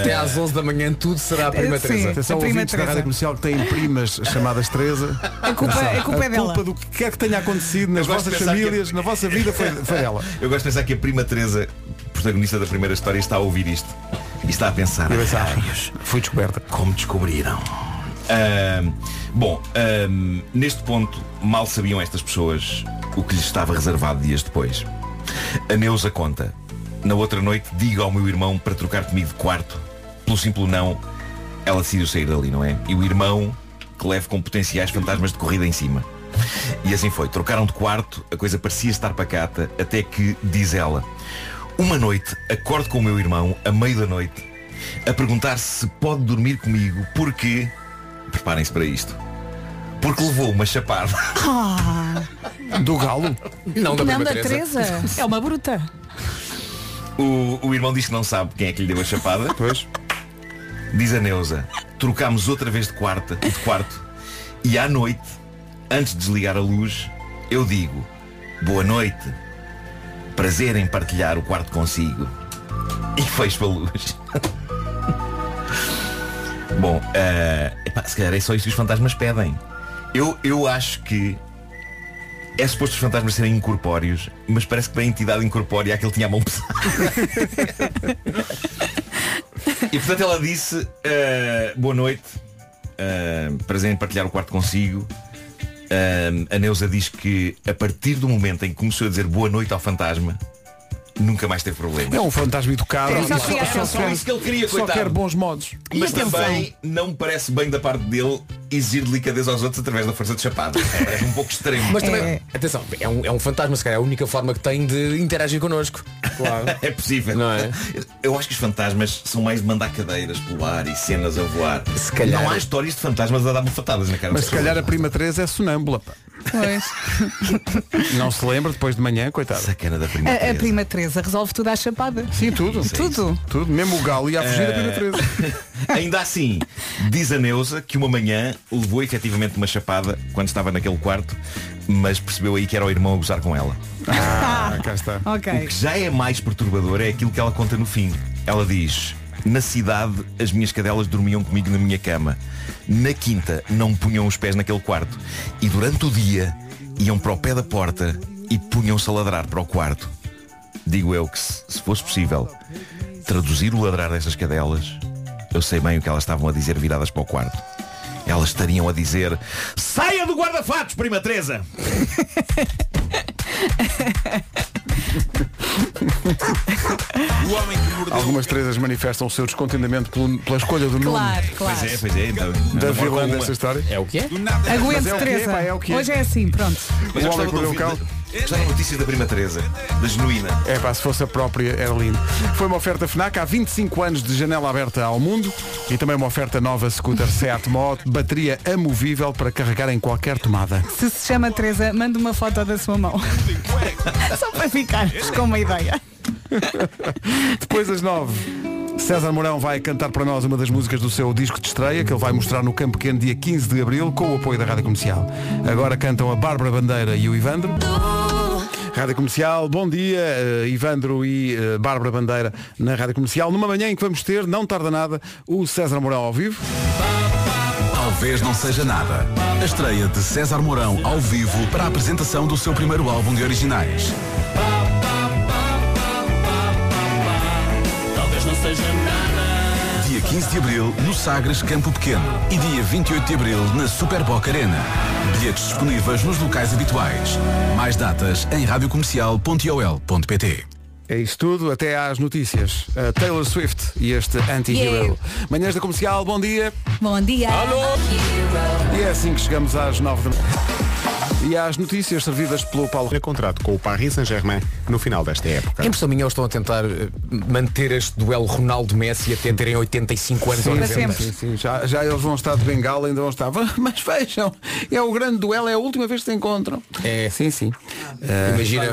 Até às 11 da manhã tudo será a prima Sim. Teresa. Atenção A prima ouvintes da Teresa. rádio comercial que têm primas chamadas Teresa. A culpa, a culpa é a dela. culpa do que quer que tenha acontecido nas Eu gosto de vossas pensar que- famílias, na vossa vida, foi, foi ela. Eu gosto de pensar que a prima Teresa, protagonista da primeira história, está a ouvir isto. E está a pensar. Eu pensava, "Raios, Foi descoberta. como descobriram. Ahm, bom, ahm, neste ponto, mal sabiam estas pessoas o que lhes estava reservado dias depois. A Neuza conta. Na outra noite, digo ao meu irmão para trocar comigo de quarto. Pelo simples não, ela decidiu sair dali, não é? E o irmão, que leva com potenciais fantasmas de corrida em cima. E assim foi. Trocaram de quarto, a coisa parecia estar pacata, até que, diz ela, uma noite, acordo com o meu irmão, a meio da noite, a perguntar se pode dormir comigo, porque, preparem-se para isto, porque levou uma chapada. Do galo. Não da Não da Teresa. Teresa. É uma bruta. O, o irmão diz que não sabe quem é que lhe deu a chapada. Pois. Diz a Neuza, trocámos outra vez de quarto, de quarto e à noite, antes de desligar a luz, eu digo, boa noite. Prazer em partilhar o quarto consigo. E fecho a luz. Bom, eh, epá, se calhar é só isto que os fantasmas pedem. Eu, eu acho que é suposto os fantasmas serem incorpóreos, mas parece que para a entidade incorpórea aquele tinha a mão pesada. e portanto ela disse eh, boa noite, eh, prazer em partilhar o quarto consigo. Eh, a Neuza diz que a partir do momento em que começou a dizer boa noite ao fantasma, nunca mais teve problemas. É um fantasma educado. É, só só, só só quer- isso que ele queria, só coitado. quer bons modos. Mas também não me parece bem da parte dele exigir delicadeza aos outros através da força de chapada. Parece um pouco extremo. Mas também, atenção, é um, é um fantasma, se calhar é a única forma que tem de interagir connosco. Claro. É possível. Não é? Eu acho que os fantasmas são mais de mandar cadeiras pelo ar e cenas a voar. Se calhar- Não há histórias de fantasmas a dar bufatadas na cara Mas das se calhar a pessoas. prima Teresa é sonâmbula. pá. Pois. Não se lembra depois de manhã, coitado. Sacana da prima A, a Teresa. prima Teresa resolve tudo à chapada. Sim, tudo. Tudo. Tudo. Mesmo o galo ia a fugir da prima Eh, Teresa. Ainda assim, diz a Neuza que uma manhã levou efetivamente uma chapada quando estava naquele quarto, mas percebeu aí que era o irmão a gozar com ela. Ah, cá está. O Ok. que já é mais perturbador é aquilo que ela conta no fim. Ela diz, na cidade as minhas cadelas dormiam comigo na minha cama. Na quinta não punham os pés naquele quarto. E durante o dia iam para o pé da porta e punham-se a ladrar para o quarto. Digo eu que se, se fosse possível traduzir o ladrar dessas cadelas, eu sei bem o que elas estavam a dizer viradas para o quarto. Elas estariam a dizer Saia do guarda-fatos, prima Teresa! O homem que mordeu Algumas Teresas manifestam o seu descontentamento pelo- pela escolha do nome Claro, claro. Pois é, pois é. Então, da vilã dessa história. É o que é? do nada. Aguente, é o Teresa. pá, é o quê? Hoje é assim, pronto. Mas eu O homem gostava que de mordeu o ouvir cão. Gostava de notícias da prima Teresa, da genuína. É pá, se fosse a própria, era lindo. Foi uma oferta FNAC há 25 anos de janela aberta ao mundo e também uma oferta nova scooter Seat Mod, bateria amovível para carregar em qualquer tomada. Se se chama Teresa, manda uma foto da sua mão. Só para ficarmos com uma ideia. Depois das 9. César Mourão vai cantar para nós uma das músicas do seu disco de estreia, que ele vai mostrar no Campo Pequeno dia 15 de Abril, com o apoio da Rádio Comercial. Agora cantam a Bárbara Bandeira e o Ivandro. Rádio Comercial, bom dia, eh, Ivandro e eh, Bárbara Bandeira na Rádio Comercial, numa manhã em que vamos ter, não tarda nada, o César Mourão ao vivo. Talvez não seja nada. A estreia de César Mourão ao vivo para a apresentação do seu primeiro álbum de originais. 15 de Abril no Sagres Campo Pequeno e dia 28 de Abril na Super Boca Arena. Bilhetes disponíveis nos locais habituais. Mais datas em radiocomercial.ol.pt É isso tudo, até às notícias. A Taylor Swift e este Anti-Hero. Yeah. Manhãs da Comercial, bom dia. Bom dia. E é assim que chegamos às 9 da E às notícias servidas pelo Paulo. É contrato com o Paris Saint-Germain no final desta época. A impressão minha, eles estão a tentar eh, manter este duelo Ronaldo-Messi até terem 85 anos ou Sim, 90. sim, sim, já, já eles vão estar de bengala, ainda vão estar. Mas vejam, é o grande duelo, é a última vez que se encontram. É. Sim, sim. Eh, Imagina,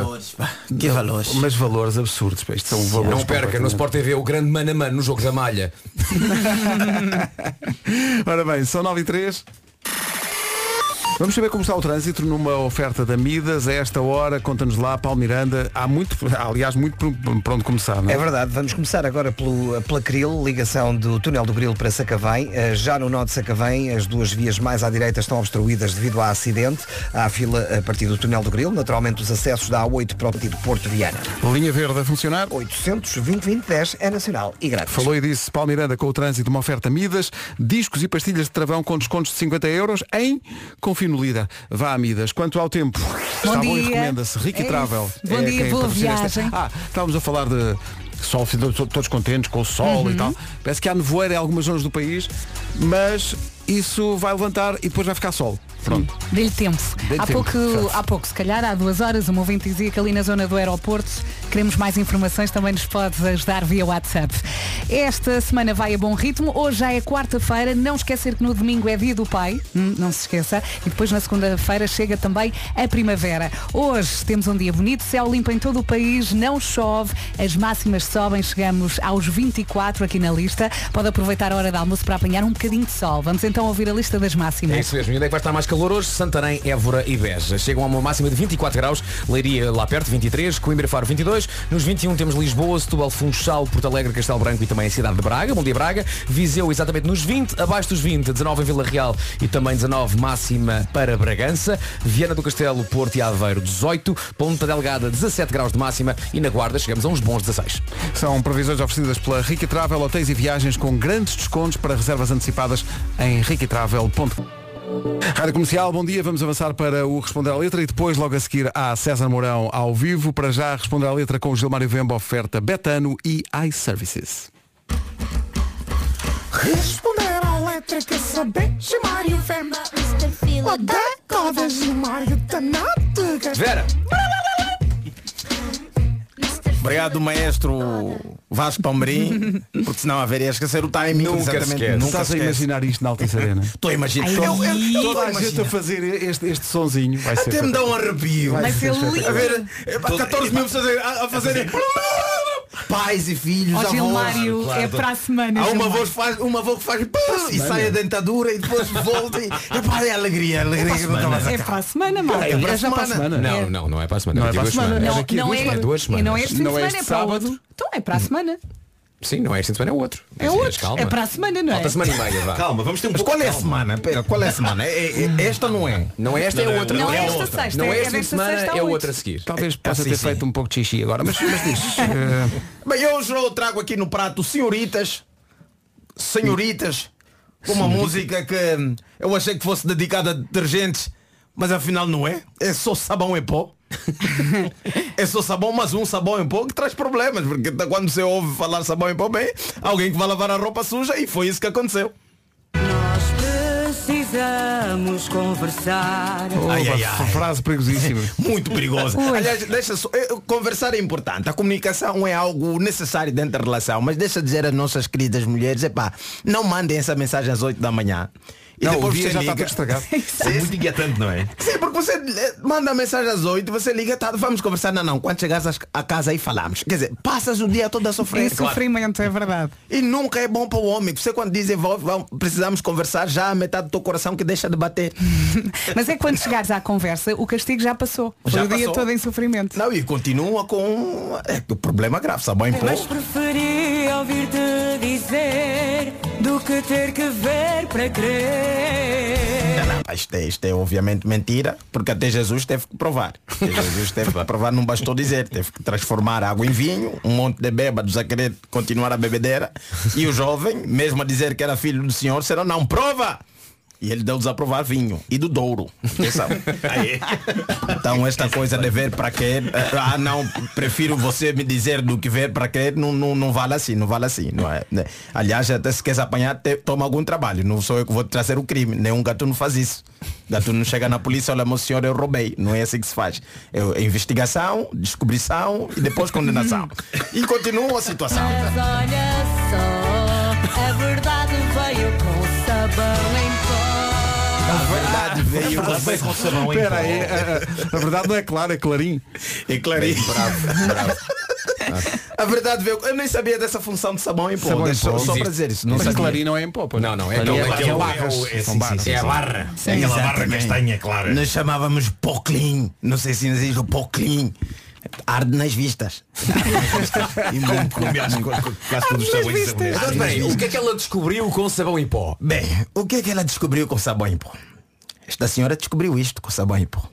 Que valores. mas valores absurdos, isto são valores. não perca, no Sport TV o grande mano a mano no jogo da malha. Ora bem, são 9 e 3. Vamos saber como está o trânsito numa oferta da Midas a esta hora. Conta-nos lá, Paulo Miranda. Há muito, há, aliás, muito por, por onde começar, não é? É verdade, vamos começar agora pelo, pela Cril, ligação do túnel do Grilo para Sacavém. Eh, Já no nó de Sacavém, as duas vias mais à direita estão obstruídas devido a acidente. Há fila a partir do túnel do Grilo, naturalmente os acessos da A8 para o Partido Porto Viana. Linha verde a funcionar. 820-2010 é nacional e grátis. Falou e disse Paulo Miranda com o trânsito uma oferta Midas, discos e pastilhas de travão com descontos de 50 euros em Confio no Líder. Vá a Midas. Quanto ao tempo, está bom e dia. recomenda-se. Ricky É Travel. isso. Bom dia, quem boa esta- viagem. Ah, estávamos a falar de sol, todos todos contentes com o sol Uhum. e tal. Parece que há nevoeiro em algumas zonas do país, mas isso vai levantar e depois vai ficar sol. Pronto. Dê-lhe tempo. Dê-lhe há, tempo, pouco, há pouco, se calhar há duas horas, um ouvinte dizia que ali na zona do aeroporto queremos mais informações, também nos pode ajudar via WhatsApp. Esta semana vai a bom ritmo, hoje já é quarta-feira, não esquecer que no domingo é dia do pai, hum, não se esqueça, e depois na segunda-feira chega também a primavera. Hoje temos um dia bonito, céu limpo em todo o país, não chove, as máximas sobem, chegamos aos 24 aqui na lista. Pode aproveitar a hora de almoço para apanhar um bocadinho de sol. Vamos então ouvir a lista das máximas. É isso mesmo. E onde é que vai estar mais calor? calor hoje, Santarém, Évora e Beja. Chegam a uma máxima de 24 graus, Leiria lá perto, 23, Coimbra e Faro 22. Nos 21 temos Lisboa, Setúbal, Funchal, Porto Alegre, Castelo Branco e também a cidade de Braga. Bom dia Braga. Viseu exatamente nos 20, abaixo dos 20, 19 em Vila Real e também 19 máxima para Bragança. Viana do Castelo, Porto e Aveiro 18, Ponta Delgada 17 graus de máxima e na Guarda chegamos a uns bons 16. São previsões oferecidas pela Rica Travel, hotéis e viagens com grandes descontos para reservas antecipadas em riquitravel.com. Rádio Comercial, bom dia. Vamos avançar para o Responder à Letra e depois, logo a seguir, há César Mourão ao vivo. Para já, Responder à Letra com o Gilmário Vemba, oferta Betano e iServices. Responder à letra que saber Gilmário Vemba O década Gilmário Tanate Vera! Obrigado, maestro Vasco Palmeirim, porque senão haveria a esquecer o timing. Nunca se exatamente. esquece. Nunca Estás a imaginar isto na Altice Arena? Estou a imaginar. Eu- eu- eu estou Toda a gente a imaginar. fazer este, este sonzinho. Vai ser Até me dá um arrepio. Vai ser lindo. A ver, é, pá, 14 mil pessoas a, a fazerem. Pais e filhos, Ó. Gilmário, Claro, é para a semana. Há uma voz que faz, uma voz que faz e sai a dentadura e depois volta e epá, é alegria, alegria que não estava a É para a semana, malta. É para a semana. Não, não, não é para a semana. Não é para a semana, é Não, não duas é, semanas. Duas e não é semanas. este fim Não de é semana, é para o sábado. outro. Então é para a semana. Sim, não é esta semana, é outro. É outro. calma. É para a semana, não é? Falta semana e meia, vá. Calma, vamos ter um Mas pouco qual é a calma. semana? Pera, qual é a semana? É, é- esta não é. Não é esta, é a outra. Não é esta outra. sexta, Não é é desta semana, é outra a seguir. Talvez possa sim, ter sim. feito um pouco de xixi agora, mas, mas diz. eh, Bem, hoje eu trago aqui no prato senhoritas, senhoritas, com uma música que eu achei que fosse dedicada a detergentes, mas afinal não é. É só sabão em pó. É só sabão, mas um sabão em pó que traz problemas, porque tá- quando você ouve falar sabão em pó, bem, alguém que vai lavar a roupa suja e foi isso que aconteceu. Nós precisamos conversar. Ai, ai, Opa, ai. Frase perigosíssima. Muito perigosa. Aliás, deixa só, eh, conversar é importante. A comunicação é algo necessário dentro da relação. Mas deixa dizer às nossas queridas mulheres, epá, não mandem essa mensagem às 8 da manhã. E Não, o depois dia você já está todo estragado. É muito inquietante, não é? Sim, porque você eh, manda a mensagem às 8, você liga, tá, vamos conversar. Não, não. Quando chegares a casa aí falamos. Quer dizer, passas o dia todo a É sofrer. sofrimento, é verdade. E nunca é bom para o homem. Você quando dizem "Vó, vamos, precisamos conversar, já a metade do teu coração que deixa de bater. Mas é que quando chegares à conversa, o castigo já passou. Já o dia todo em sofrimento. Não, e continua com é, o problema grave, sabão em pó. Mas preferia ouvir-te dizer do que ter que ver para crer. Não, isto, é, isto é obviamente mentira, porque até Jesus teve que provar. Jesus teve que provar, não bastou dizer, teve que transformar água em vinho, um monte de bêbados a querer continuar a bebedeira, e o jovem, mesmo a dizer que era filho do Senhor, será não, prova! E ele deu-nos a provar vinho e do Douro. Então esta coisa de ver para querer, ah não, prefiro você me dizer do que ver para querer, não, não, não vale assim, não vale assim. Não é? né? Aliás, até se queres apanhar, te- toma algum trabalho. Não sou eu que vou trazer o crime. Nenhum gato não faz isso. Gato não chega na polícia, olha, meu senhor, eu roubei. Não é assim que se faz. É investigação, descobrição e depois condenação. E continua a situação. Mas olha só, a verdade veio com sabão em pó. A verdade veio Verdade veio com sabão em Espera pó. aí, a, verdade não é clara, é clarim. E clarinho. Bravo, bravo. A verdade veio. Eu nem sabia dessa função de sabão em pó. Sabão em pó. só para dizer isso. Não Mas sabia. clarim não é em pó, pois. Não, não, é Clarim aquele- é, aquele- é barras. é o- é- São sim, barras. sim, É a sim. barra. É aquela barra castanha, clara. Nós chamávamos pó clean. Não sei se existe o pó clean. Arde nas vistas. E muito, Como aliás, muito. co- co- quase todos os sabões aí, o que é que ela descobriu com sabão em pó? Bem, o que é que ela descobriu com sabão em pó? Esta senhora descobriu isto com sabão em pó.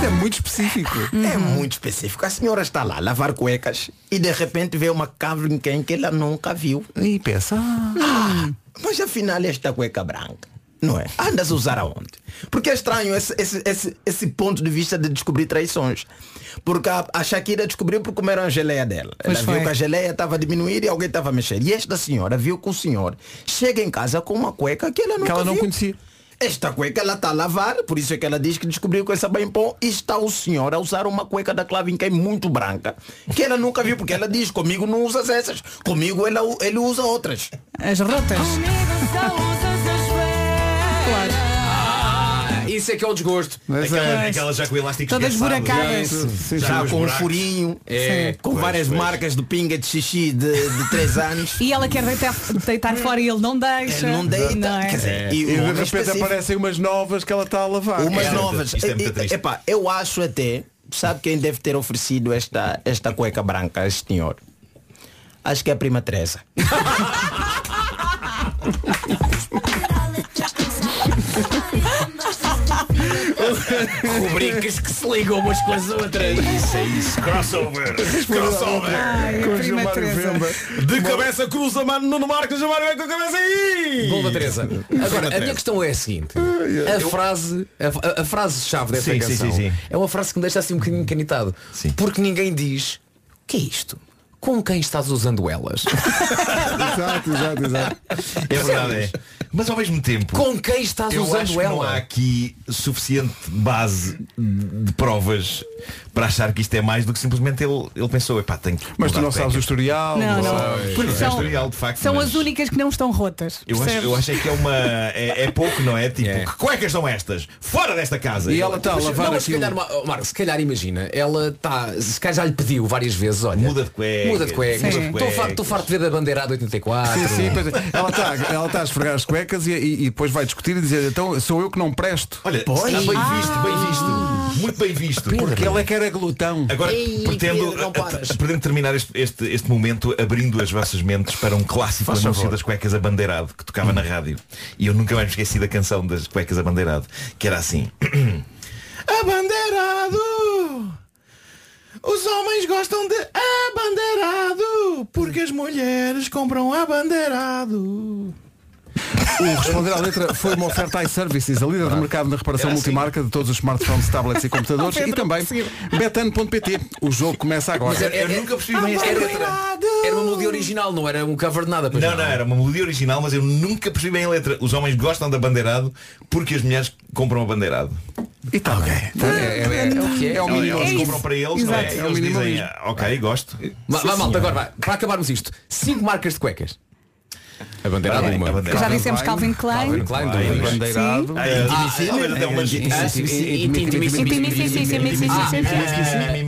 Isto é muito específico. É muito específico. A senhora está lá a lavar cuecas e de repente vê uma Calvin Klein que ela nunca viu. E pensa, ah, Ah, mas afinal esta cueca branca, não é? Andas a usar aonde? Porque é estranho esse, esse, esse, esse ponto de vista de descobrir traições. Porque a, a Shakira descobriu por comer a geleia dela. Pois Ela foi. viu que a geleia estava a diminuir e alguém estava a mexer. E esta senhora viu que o senhor chega em casa com uma cueca que ela que ela não viu. conhecia. Esta cueca ela está a lavar, por isso é que ela diz que descobriu com essa bem pó e está o senhor a usar uma cueca da Clavin que é muito branca, que ela nunca viu, porque ela diz, comigo não usas essas, comigo ela, ele usa outras. As rotas. Isso é que é o desgosto. Mas Aquela, é. aquela já com o elástico Todas esgaçado. buracadas. Já sim. com um furinho, É. com Pois, várias pois. marcas de pinga de xixi de, de 3 anos. E ela quer deitar, deitar fora e ele não deixa. Ele não deita. Não é? Quer dizer, E o de repente específico- aparecem umas novas que ela está a lavar. Umas É novas. é E- e- epá, eu acho até, sabe quem deve ter oferecido esta, esta cueca branca a este senhor? Acho que é a prima Teresa. Rubricas que se ligam umas com as outras. Isso é isso. Crossover. Crossover. Ai, Com. Vemba. De cabeça cruza, mano, Nuno Marcos, Gilmário vem com a cabeça aí! Bom da Teresa. Agora, a minha questão é a seguinte. A frase, a, a frase-chave desta Sim, sim, canção sim, sim. é uma frase que me deixa assim um bocadinho canitado. Sim. Porque ninguém diz, o que é isto? Com quem estás usando elas? Exato, exato, exato. É verdade, é. Mas ao mesmo tempo. Com quem estás eu usando acho que não há ela? aqui suficiente base de provas para achar que isto é mais do que simplesmente ele, ele pensou, epá, tenho que Mas tu não sabes o cuecas." historial. Não, não. O São- historial, de facto. São mas as únicas que não estão rotas. Eu acho, eu acho é que é uma. É, é pouco, não é? Tipo, É. que cuecas são estas? Fora desta casa! E ela está a lavar não, mas se calhar, Ma- Marco, se calhar imagina, ela está, se calhar já lhe pediu várias vezes, olha, Muda de cuecas. muda de cuecas, Muda de estou farto, de ver da bandeirada 84. Sim, sim, pois é. ela está ela está a esfregar as cuecas e, e- e depois vai discutir e dizer então sou eu que não presto. Olha, está bem visto, bem visto. Muito bem visto. Porque ele é que era glutão. Agora Ei, pretendo, Pedro, não paras. pretendo terminar este, este, este momento abrindo as vossas mentes para um clássico Faz anúncio favor. das cuecas abandeirado que tocava na rádio. E eu nunca mais me esqueci da canção das cuecas abandeirado, que era assim. Abandeirado! Os homens gostam de abandeirado porque as mulheres compram abandeirado. O responder à letra foi uma oferta iServices, a líder do mercado na reparação Era assim. multimarca de todos os smartphones, tablets e computadores e também betano.pt. O jogo começa agora. Mas é- Eu nunca percebi bem esta letra. era uma melodia original, não era um cover de nada. pois Não, não, era uma melodia original, mas eu nunca percebi bem a letra. Os homens gostam de abandeirado porque as mulheres compram abandeirado. E está bem. É, é, é, o que é? é o Eles mínimo. isso. compram para eles, não é? É Eles dizem, ah, ok, gosto. Vá, vá, malta, agora vai. Para acabarmos isto, cinco marcas de cuecas. A bandeirada Bem, uma. a bandeirada. Já dissemos Calvin Calvin Klein. Klein. Bandeirado. Ah,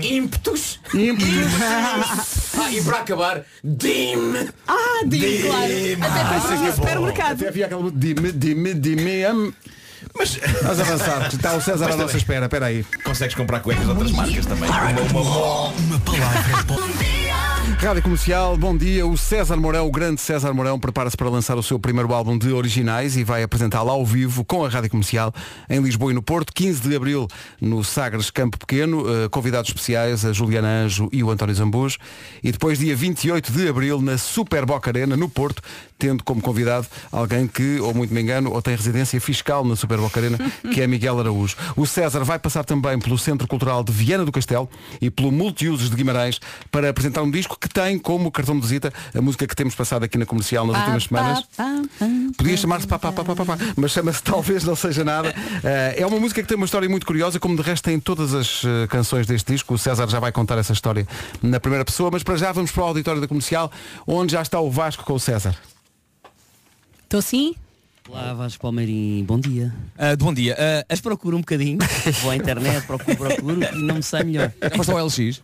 Ímpetos. Ah, e para acabar, Dim. Ah, digo, claro. Até pensas no supermercado. Até havia aquele dime, dime, dime. hum. Mas Vamos avançar. Está o César à nossa espera. Espera aí. consegues comprar cuecas de outras marcas também. Uma, uma, Uma palavra. Rádio Comercial, bom dia. O César Mourão, o grande César Mourão, prepara-se para lançar o seu primeiro álbum de originais e vai apresentá-lo ao vivo com a Rádio Comercial em Lisboa e no Porto, 15 de Abril no Sagres Campo Pequeno, eh, convidados especiais a Juliana Anjo e o António Zambujo e depois dia 28 de Abril na Super Boca Arena no Porto, tendo como convidado alguém que, ou muito me engano, ou tem residência fiscal na Super Boca Arena, que é Miguel Araújo. O César vai passar também pelo Centro Cultural de Viana do Castelo e pelo Multiusos de Guimarães para apresentar um disco que tem como cartão de visita a música que temos passado aqui na comercial nas últimas semanas. Podia chamar-se pá, pá, pá, pá, mas chama-se Talvez Não Seja Nada. Eh, é uma música que tem uma história muito curiosa, como de resto tem todas as eh, canções deste disco. O César já vai contar essa história na primeira pessoa, mas para já vamos para o auditório da comercial, onde já está o Vasco com o César. Estou sim? Olá Vasco Palmeirim, bom dia. Ah, bom dia. Ah, As procuro um bocadinho, vou à internet, procuro, procuro e não me sai melhor. já foste ao LX?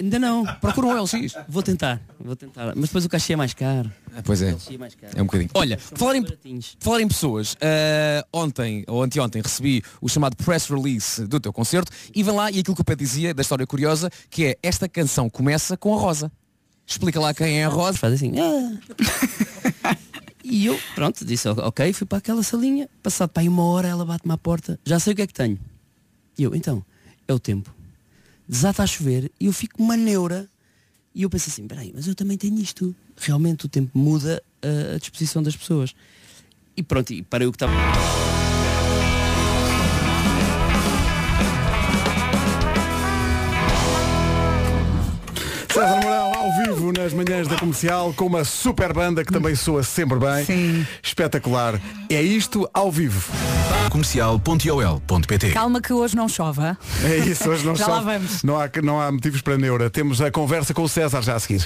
Ainda não. Procura um LX. Vou tentar, vou tentar. Mas depois o cachê é mais caro. Ah, pois é. O é mais caro. É um bocadinho. Olha, falar em, Baratinhos. falar em pessoas, ah, ontem ou anteontem recebi o chamado press release do teu concerto e vem lá e aquilo que o Pedro dizia da história curiosa, que é esta canção começa com a Rosa. Explica lá quem é a Rosa. Faz assim. "Ah." E eu, pronto, disse, ok, fui para aquela salinha, passado para aí uma hora ela bate-me à porta, já sei o que é que tenho. E eu, então, é o tempo. Desata a chover e eu fico uma neura. E eu penso assim, peraí, mas eu também tenho isto. Realmente o tempo muda ah, a disposição das pessoas. E pronto, e parei o que estava. César Mourão vivo nas manhãs da comercial com uma super banda que também soa sempre bem. Sim. Espetacular. É isto ao vivo. Comercial.ol.pt Calma que hoje não chove. ah? É isso, hoje não Já só- lá vamos. Não há, não há motivos para neura. Temos a conversa com o César já a seguir.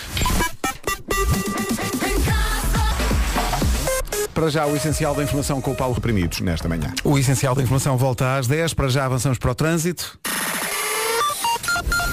Para já o essencial da informação com o Paulo Reprimidos nesta manhã. O essencial da informação volta às 10. Para já avançamos para o trânsito.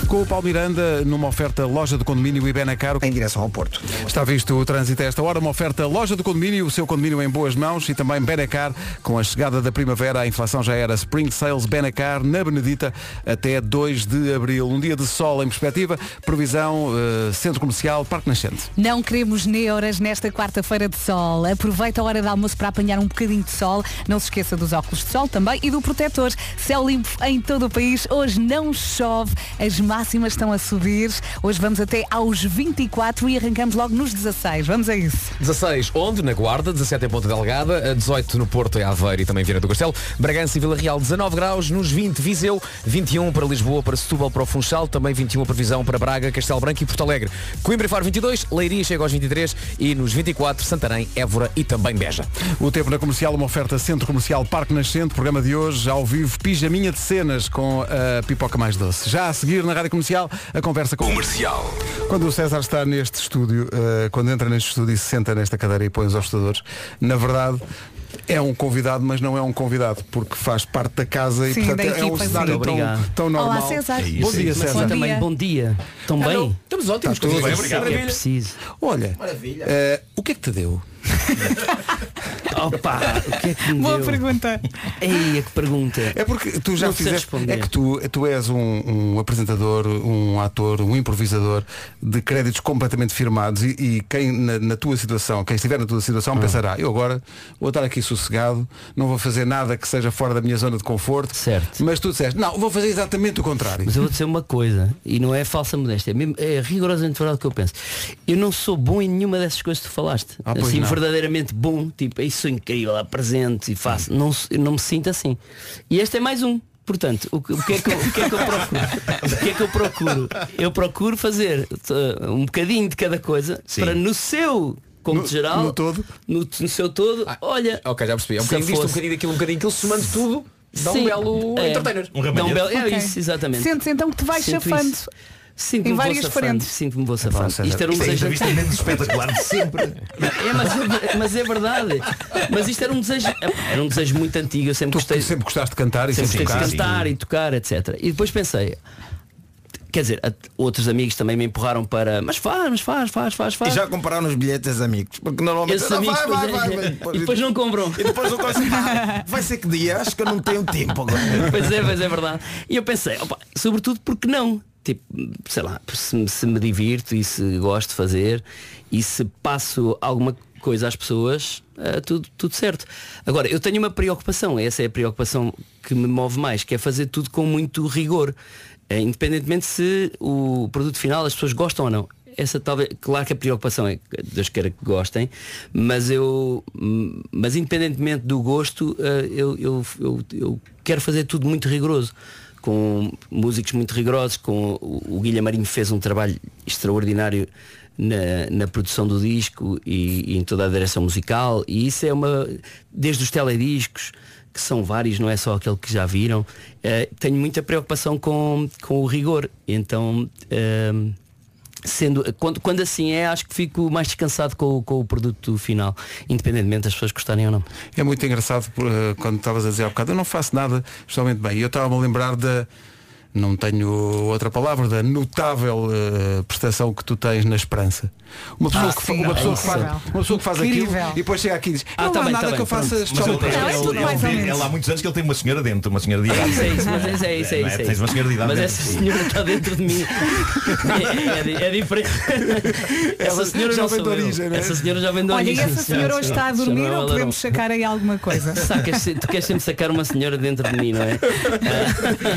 Com o Paulo Miranda, numa oferta loja do condomínio Ibenacar. Em direção ao Porto. Está visto o trânsito a esta hora, uma oferta loja do condomínio, o seu condomínio em boas mãos e também Benacar. Com a chegada da primavera, a inflação já era Spring Sales Benacar na Benedita até 2 de abril. Um dia de sol em perspectiva, previsão eh, Centro Comercial Parque Nascente. Não queremos neuras nesta quarta-feira de sol. Aproveita a hora de almoço para apanhar um bocadinho de sol. Não se esqueça dos óculos de sol também e do protetor. Céu limpo em todo o país. Hoje não chove. As máximas estão a subir. Hoje vamos até aos 24 e arrancamos logo nos 16. Vamos a isso. 16 onde? Na Guarda, 17 em Ponta Delgada, 18 no Porto e Aveiro e também Viana do Castelo, Bragança e Vila Real 19 graus, nos 20 Viseu, 21 para Lisboa, para Setúbal, para o Funchal, também 21 a previsão para Braga, Castelo Branco e Porto Alegre. Coimbra e Faro 22, Leiria chega aos 23 e nos 24 Santarém, Évora e também Beja. O tempo na comercial, uma oferta Centro Comercial Parque Nascente, programa de hoje, ao vivo, pijaminha de cenas com a pipoca mais doce. Já a seguir na Rádio Comercial, a conversa com Comercial. Quando o César está neste estúdio, eh, quando entra neste estúdio e se senta nesta cadeira e põe os obstadores, na verdade é um convidado, mas não é um convidado, porque faz parte da casa e Sim, portanto da é um equipa, cenário sim. tão, Obrigado. tão Olá, normal. César. É Bom isso. dia, Mas César. também bom dia. Estão bem? Estamos ótimos, Está tudo com bem. Isso é que é Maravilha. preciso. Olha, eh, o que é que te deu? Opa, o que é que me Boa deu? pergunta. Ei, que pergunta. É porque tu já Não sei fizeste. responder. É que tu, tu és um, um apresentador, um ator, um improvisador de créditos completamente firmados e, e quem na, na tua situação, quem estiver na tua Ah. situação, pensará, eu agora vou estar aqui sossegado, não vou fazer nada que seja fora da minha zona de conforto. Certo. Mas tu disseste, não, vou fazer exatamente o contrário. Mas eu vou dizer uma coisa, e não é falsa modéstia, é, mesmo, é rigorosamente verdade o que eu penso. Eu não sou bom em nenhuma dessas coisas que tu falaste. Ah, pois assim, não. Verdadeiramente bom, tipo, isso sou incrível, apresento e faço. Não, não me sinto assim. E este é mais um. Portanto, o, que- o que é que eu, o que é que eu procuro? O que é que eu procuro? Eu procuro fazer uh, um bocadinho de cada coisa para no seu conto No- geral, no todo? no, no seu todo, olha. Ok, já percebi. É um bocadinho disto, um bocadinho daquilo, um bocadinho daquilo, somando tudo, dá um Sim, belo é. entertainer. Um Dá um belo, é Ok. isso, exatamente. Sentes então que te vais Sinto chafando. isso. Sinto-me Em várias frentes. Sinto-me vou safando. César, Isto era um Isto é desejo. entrevista menos espetacular de sempre. É, mas, é- mas é verdade. Mas isto era um desejo. Era um desejo muito antigo. Eu sempre Tu gostei. sempre gostaste de cantar e sempre gostei de tocar. cantar e tocar, etc. E depois pensei. Quer dizer, outros amigos também me empurraram para. Mas faz, mas faz, faz, faz, E faz. já compraram os bilhetes amigos. Porque normalmente Esses "Não, amigos vai, vai, vai, vai." e depois não compram. E depois eu consigo, "Ah, vai ser que dia? Acho que eu não tenho tempo agora. Pois é, pois é verdade. E eu pensei, opa, sobretudo porque não? Tipo, sei lá, se, me- se me divirto e se gosto de fazer e se passo alguma coisa às pessoas, eh, tudo, tudo certo. Agora, eu tenho uma preocupação, essa é a preocupação que me move mais, que é fazer tudo com muito rigor. Eh, independentemente se o produto final as pessoas gostam ou não. Essa talvez, claro que a preocupação é que Deus queira que gostem, mas eu, mas independentemente do gosto, eh, eu, eu, eu, eu quero fazer tudo muito rigoroso com músicos muito rigorosos, com o, Guilherme Marinho fez um trabalho extraordinário na, na produção do disco e, e em toda a direção musical e isso é uma desde os telediscos que são vários, não é só aquele que já viram, eh, tenho muita preocupação com, com o rigor. Então ehm, sendo quando, quando assim é acho que fico mais descansado com, com o produto final independentemente das pessoas gostarem ou não É muito engraçado eh, quando estavas a dizer há bocado, eu não faço nada especialmente bem. Eu estava-me a lembrar da, não tenho outra palavra, da notável eh, prestação que tu tens na esperança. Uma pessoa, Ah, que, sim, uma pessoa é que faz, uma pessoa que faz aquilo e depois chega aqui e diz, Ah, não tá há bem, nada tá que bem, eu faça. Mas ele, é ele- ele ele há muitos anos que ele tem uma senhora dentro, uma senhora de idade. É isso, mas isso é isso, Não isso. Tens isso. uma senhora de idade Mas dentro. essa senhora está dentro de mim. É, di- diferente. Essa senhora já vem de origem? Essa senhora já vem de Olha, e origem. essa senhora hoje está a dormir ou podemos sacar aí alguma coisa? Sacas, tu queres sempre sacar uma senhora dentro de mim, não é?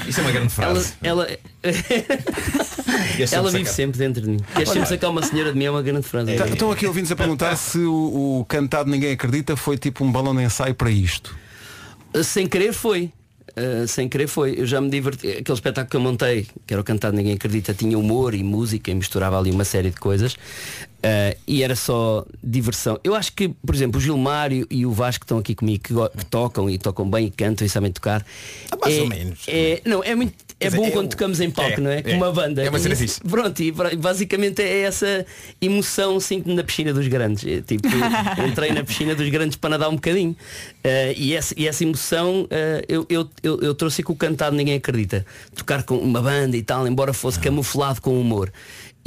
Isso é uma grande frase. ela, ela vive sempre dentro de mim. Queres sempre sacar uma senhora de mim é uma grande frase. Tá- Estão aqui ouvintes a perguntar se o, o cantado Ninguém Acredita foi tipo um balão de ensaio para isto. Sem querer foi. Uh, sem querer foi. Eu já me diverti. Aquele espetáculo que eu montei, que era o Cantado Ninguém Acredita, tinha humor e música e misturava ali uma série de coisas. Uh, e era só diversão. Eu acho que, por exemplo, o Gilmário e o Vasco que estão aqui comigo, que, que tocam e tocam bem e cantam e sabem tocar. mais é, ou menos. é- não, é muito. É dizer, bom é quando tocamos em palco, é, não é? Com é. uma banda. É uma cena fixe. Pronto, e basicamente é essa emoção sinto na piscina dos grandes. Tipo, entrei na piscina dos grandes para nadar um bocadinho. Eh, e, essa, e essa emoção eh, eu, eu, eu, eu trouxe com o cantado ninguém acredita. Tocar com uma banda e tal, embora fosse camuflado com humor.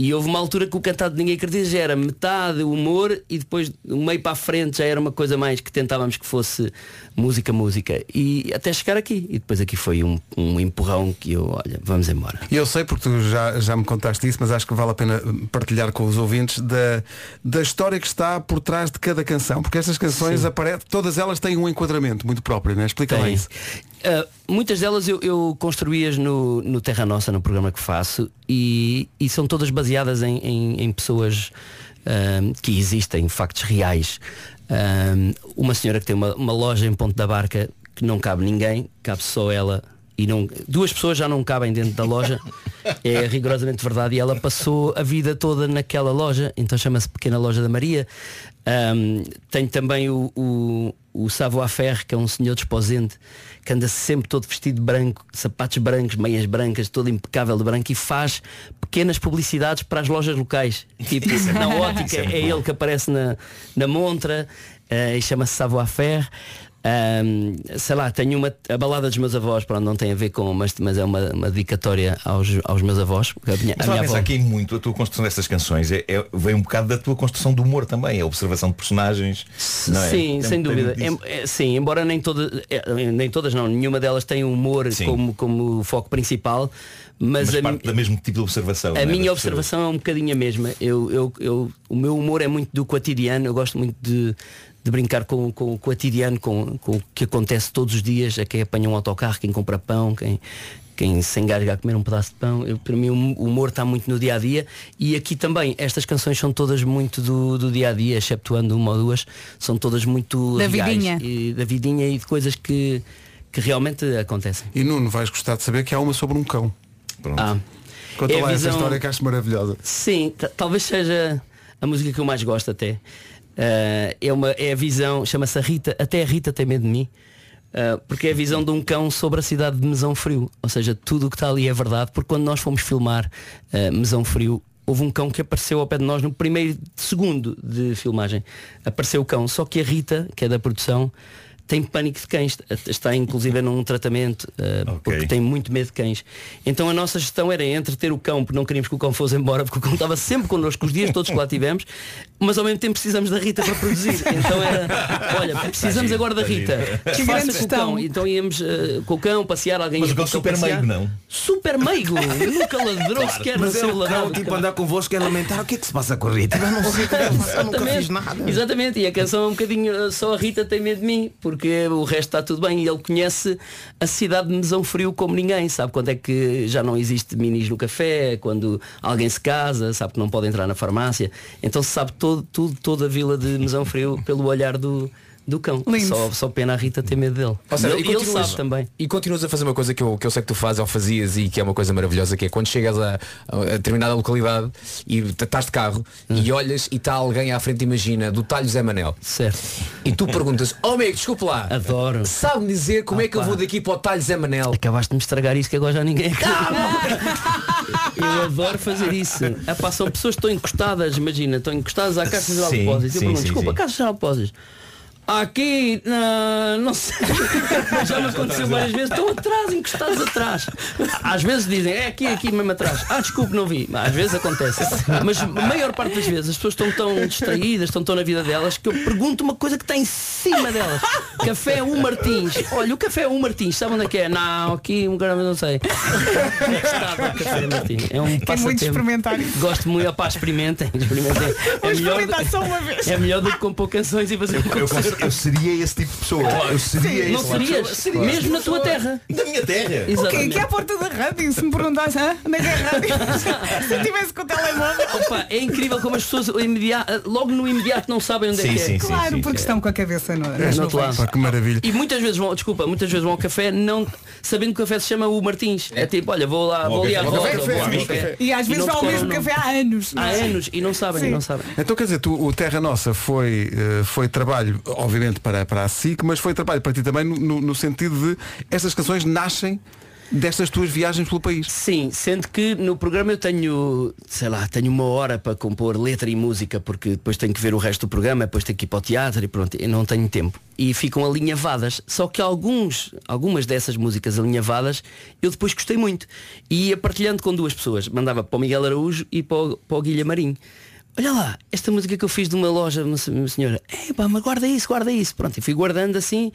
E houve uma altura que o cantado ninguém acredita já era metade humor e depois o meio para a frente já era uma coisa mais que tentávamos que fosse música, música. E até chegar aqui. E depois aqui foi um, um empurrão que eu, olha, vamos embora. E eu sei porque tu já, já me contaste isso, mas acho que vale a pena partilhar com os ouvintes da, da história que está por trás de cada canção, porque estas canções aparecem, todas elas têm um enquadramento muito próprio, né? Explica lá isso. Uh, muitas delas eu, eu construí-as no, no Terra Nossa, no programa que faço, e, e são todas baseadas em, em- em pessoas um, que existem, factos reais. Um, uma senhora que tem uma, uma loja em Ponte da Barca que não cabe ninguém, cabe só ela. E não, duas pessoas já não cabem dentro da loja, é rigorosamente verdade. E ela passou a vida toda naquela loja, então chama-se Pequena Loja da Maria. Um, tenho também o, o, o Savoir-faire, que é um senhor desposente, que anda sempre todo vestido de branco, sapatos brancos, meias brancas, todo impecável de branco e faz pequenas publicidades para as lojas locais. Tipo, é na ótica é é, ele que aparece na, na montra eh, e chama-se Savoir-faire. Ahm, sei lá, tenho uma a balada dos meus avós, pronto, não tem a ver com, mas, mas é uma, uma dedicatória aos, aos meus avós. A minha, Mas a minha avó- aqui muito a tua construção dessas canções é, é- vem um bocado da tua construção do humor também, a observação de personagens. é? Sim, Tem- sem tem dúvida. é, sim, embora nem todas, é, nem todas não, nenhuma delas tem humor como, como foco principal, mas, Mas a, parte da mesmo tipo de observação. a é? minha observação é um bocadinho a mesma. Eu, eu, eu, o meu humor é muito do cotidiano, eu gosto muito de, de brincar com, com o cotidiano, com, com o que acontece todos os dias, a quem apanha um autocarro, quem compra pão, quem, quem se engasga a comer um pedaço de pão. Eu, para mim o humor está muito no dia a dia e aqui também estas canções são todas muito do, do dia a dia, exceptuando uma ou duas, são todas muito Da reais vidinha. e da vidinha e de coisas que, que realmente acontecem. E Nuno, vais gostar de saber que há uma sobre um cão. Ah, Conta é lá essa visão- história que acho maravilhosa. Sim, ta- talvez seja a música que eu mais gosto até. Ah, é, uma, é a visão, chama-se a Rita, até a Rita tem medo de mim. Ah, porque é a visão de um cão sobre a cidade de Mesão Frio. Ou seja, tudo o que está ali é verdade. Porque quando nós fomos filmar ah, Mesão Frio, houve um cão que apareceu ao pé de nós no primeiro segundo de filmagem. Apareceu o cão. Só que a Rita, que é da produção, tem pânico de cães. Está inclusive num tratamento ah, porque tem muito medo de cães. Então a nossa gestão era entre ter o cão, porque não queríamos que o cão fosse embora, porque o cão estava sempre connosco os dias todos que lá tivemos, mas ao mesmo tempo precisamos da Rita para produzir. Então era, olha, precisamos agora da Rita. Que grande gestão. cão. Então íamos ah, com o cão passear, alguém Mas ia o cão super passear. meigo, não? Super meigo! Nunca ladrou sequer Mas no é seu o ladrão. cão tipo andar convosco é lamentar o que é que se passa com a Rita? Eu não sei eu nunca Exatamente. fiz nada. Exatamente, e a canção é um bocadinho uh, só a Rita tem medo de mim, porque o resto está tudo bem. E ele conhece a cidade de Mesão Frio como ninguém, sabe quando é que já não existe minis no café, quando alguém se casa, sabe que não pode entrar na farmácia, então sabe todo, tudo, toda a vila de Mesão Frio pelo olhar do, do cão. Só, só pena a Rita ter medo dele. Ou seja, e ele, e ele sabe também. E continuas a fazer uma coisa que eu, que eu sei que tu fazes ou fazias e que é uma coisa maravilhosa, que é quando chegas a, a determinada localidade e estás de carro e olhas e está alguém à frente, imagina, do talho Zé Manel. Certo. E tu perguntas, oh amigo, desculpe lá. Adoro. Sabe dizer como é que eu vou daqui para o talho Zé Manel? Acabaste de me estragar isso que agora já ninguém Eu adoro fazer isso. Epá, são pessoas que estão encostadas, imagina, estão encostadas à Caixa de Depósitos. Eu pergunto, desculpa, sim. Caixa de Depósitos. Aqui, não, não sei. Já me aconteceu várias vezes. Estão atrás, encostados atrás. Às vezes dizem, é aqui, aqui mesmo atrás. Ah, desculpe, não vi. Às vezes acontece. Mas a maior parte das vezes as pessoas estão tão distraídas, estão tão na vida delas, que eu pergunto uma coisa que está em cima delas. Café 1 Martins. Olha, o café 1 Martins, sabe onde é que é? Não, aqui um grama não sei. Martins. É um Quer muito passatempo. experimentar isso. Gosto muito, opá, experimentem. experimentem. Vou É melhor, experimentar só uma vez. é melhor do que compor canções e fazer um concerto. Eu seria esse tipo de pessoa. Eu seria Não esse serias? tipo de pessoa. Mesmo na tua terra. Na minha terra. O quê? Exatamente. Aqui à porta da rádio, se me perguntasse, "Hã? onde é que é a rádio? se eu tivesse com o telemóvel. Opa, é incrível como as pessoas logo no imediato não sabem onde é Sim, que é. sim, sim. Claro, porque estão com a cabeça no, É, no lado. Pá, que maravilha. E muitas vezes vão, desculpa, muitas vezes vão ao café não sabendo que o café se chama o Martins. É tipo, olha, vou lá, vou ali à café, volta. E às vezes não vai ao mesmo café há anos. não Há é? anos e não sabem, Sim. não sabem. Então quer dizer, tu, o Terra Nossa foi, eh, foi trabalho, obviamente, para, para a SIC, mas foi trabalho para ti também no, no- sentido de estas canções nascem destas tuas viagens pelo país. Sim, sendo que no programa eu tenho, sei lá, tenho uma hora para compor letra e música, porque depois tenho que ver o resto do programa, depois tenho que ir para o teatro e pronto, eu não tenho tempo. E ficam alinhavadas. Só que alguns, algumas dessas músicas alinhavadas eu depois gostei muito. E ia partilhando com duas pessoas. Mandava para o Miguel Araújo e para o, para o Guilherme Marinho. Olha lá, esta música que eu fiz de uma loja, uma se- uma senhora, Epá, mas guarda isso, guarda isso. Pronto, e fui guardando assim,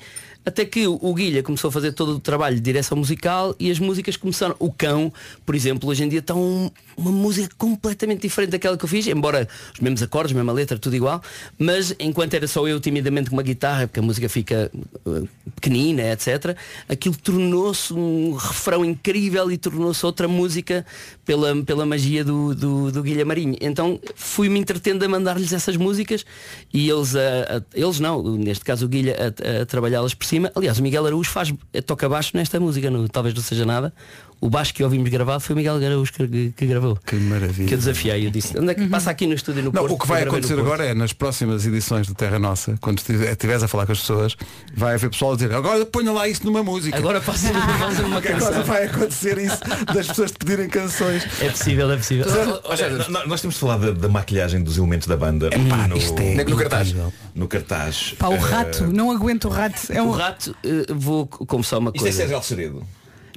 até que o, Guilha começou a fazer todo o trabalho de direção musical e as músicas começaram. O Cão, por exemplo, hoje em dia está um- uma música completamente diferente daquela que eu fiz, embora os mesmos acordes, mesma letra, tudo igual, mas enquanto era só eu timidamente com uma guitarra, porque a música fica uh, pequenina, etc., aquilo tornou-se um refrão incrível e tornou-se outra música pela, pela magia do, do, do Guilherme Marinho. Então fui-me entretendo a mandar-lhes essas músicas e eles, a, a- eles não, neste caso o Guilha a, a trabalhá-las por cima. Aliás, o Miguel Araújo faz, toca baixo nesta música, no, talvez não seja nada. O baixo que ouvimos gravado foi o Miguel Araújo que, que gravou. Que maravilha. Que eu desafiei, eu disse, onde é que passa aqui no estúdio no Não, Porto? o que vai no acontecer agora é nas próximas edições do Terra Nossa, quando estiver- estiveres a falar com as pessoas, vai haver pessoal a dizer, agora ponha lá isso numa música. Agora faça- uma Que agora canção. vai acontecer isso das pessoas te pedirem canções. É possível, é possível. Olha, nó- nós temos de falar da, da maquilhagem dos elementos da banda no, isto é no cartaz. No cartaz. Pá, o Eh, rato, não aguento o rato. É um O rato, eh, vou c- confessar uma Isto é coisa. Sérgio Alceredo.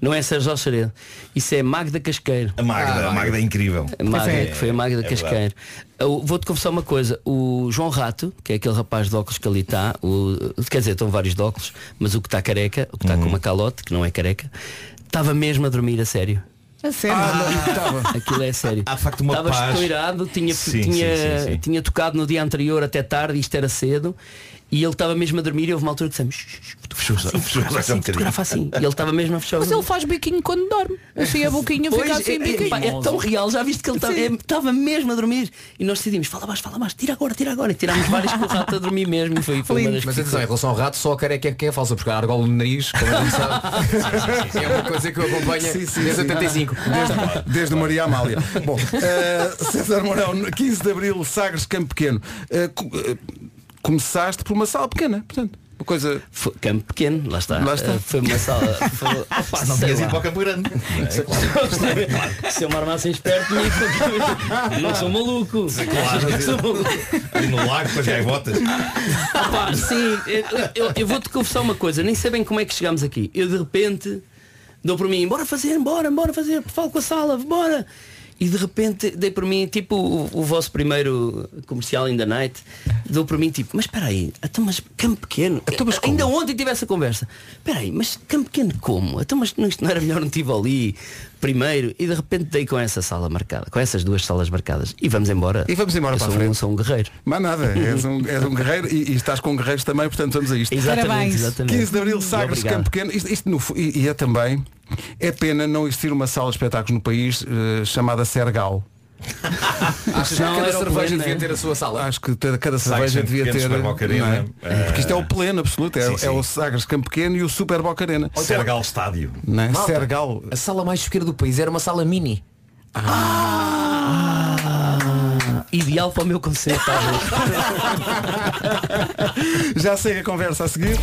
Não é Sérgio Alceredo. Isso é Magda Casqueiro. A Magda, a Magda é incrível. A Magda, É, que foi a Magda é. Casqueiro. Vou-te confessar uma coisa. O João Rato, que é aquele rapaz de óculos que ali está, o- quer dizer, estão vários de óculos, mas o que está careca, o que está Uhum. com uma calote, que não é careca, estava mesmo a dormir a sério. A sério. Aquilo é sério. Há facto uma paz. estourado, tinha, Sim, tinha, sim, sim, sim. tinha tocado no dia anterior até tarde, isto era cedo, e ele estava mesmo a dormir e houve uma altura que dissemos, "Shh, shh, Fechou fotografa assim, fotografa assim. E ele estava mesmo a fechar Mas ele faz biquinho quando dorme. Assim a boquinha fica Pois, assim é, biquinho. é, é tão real, já viste que ele estava- é, estava mesmo a dormir e nós decidimos, fala mais, fala mais, tira agora, tira agora e tirámos vários com o rato a dormir mesmo foi, foi uma das Mas atenção, em relação ao rato, só a careca é que é falsa, porque a argola no nariz, como a gente sabe, é uma coisa que eu acompanho Sim, sim, desde sim. 85. Desde, desde o Maria Amália. Bom, eh, César Mourão, 15 de Abril, Sagres Campo Pequeno. Co- eh, começaste por uma sala pequena, portanto. Uma coisa. Foi campo pequeno, lá está. Lá está. Eh, Foi uma sala. Foi, opa, Não sei tinhas ido para o Campo Grande. Se eu me armasse esperto, não sou maluco. Claro, Não sou maluco. Ali no lago, as gaivotas. Opa, sim, eu, eu- eu vou-te confessar uma coisa, nem sei bem como é que chegámos aqui. Eu de repente dou por mim, bora fazer, bora, bora fazer, falo com a sala, bora. E de repente dei por mim, tipo o, o vosso primeiro comercial in the night, dou por mim tipo, mas espera aí, então, mas campo pequeno. Ainda ontem tive essa conversa. Espera aí, mas campo pequeno como? Então, mas não- isto não era melhor um Tivoli primeiro? E de repente dei com essa sala marcada, com essas duas salas marcadas. E vamos embora. E vamos embora Eu para a sou um- frente. sou um guerreiro. Mas nada, és um, és um guerreiro e, e estás com guerreiros também, portanto vamos a isto. Exatamente, exatamente. 15 de Abril, Sagres. Campo Pequeno. Isto, isto no e, e é também, é pena não existir uma sala de espetáculos no país eh, chamada Sergal. Acho que cada cerveja devia é? ter a sua sala. Acho que cada, cerveja devia Pequeno, ter. Super Boca Arena, não é? Porque isto é o eh, pleno absoluto, é, sim, é o Sagres Campo Pequeno e o Super Boca Arena. Sergal Estádio. Não é? Malta, Sergal. A sala mais choqueira do país era uma sala mini. Ideal para o meu conceito, talvez. Já sei a conversa a seguir.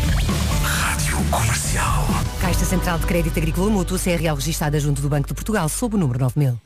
Rádio Comercial. Caixa Central de Crédito Agrícola Mútuo, CRL registada junto do Banco de Portugal, sob o número 9000.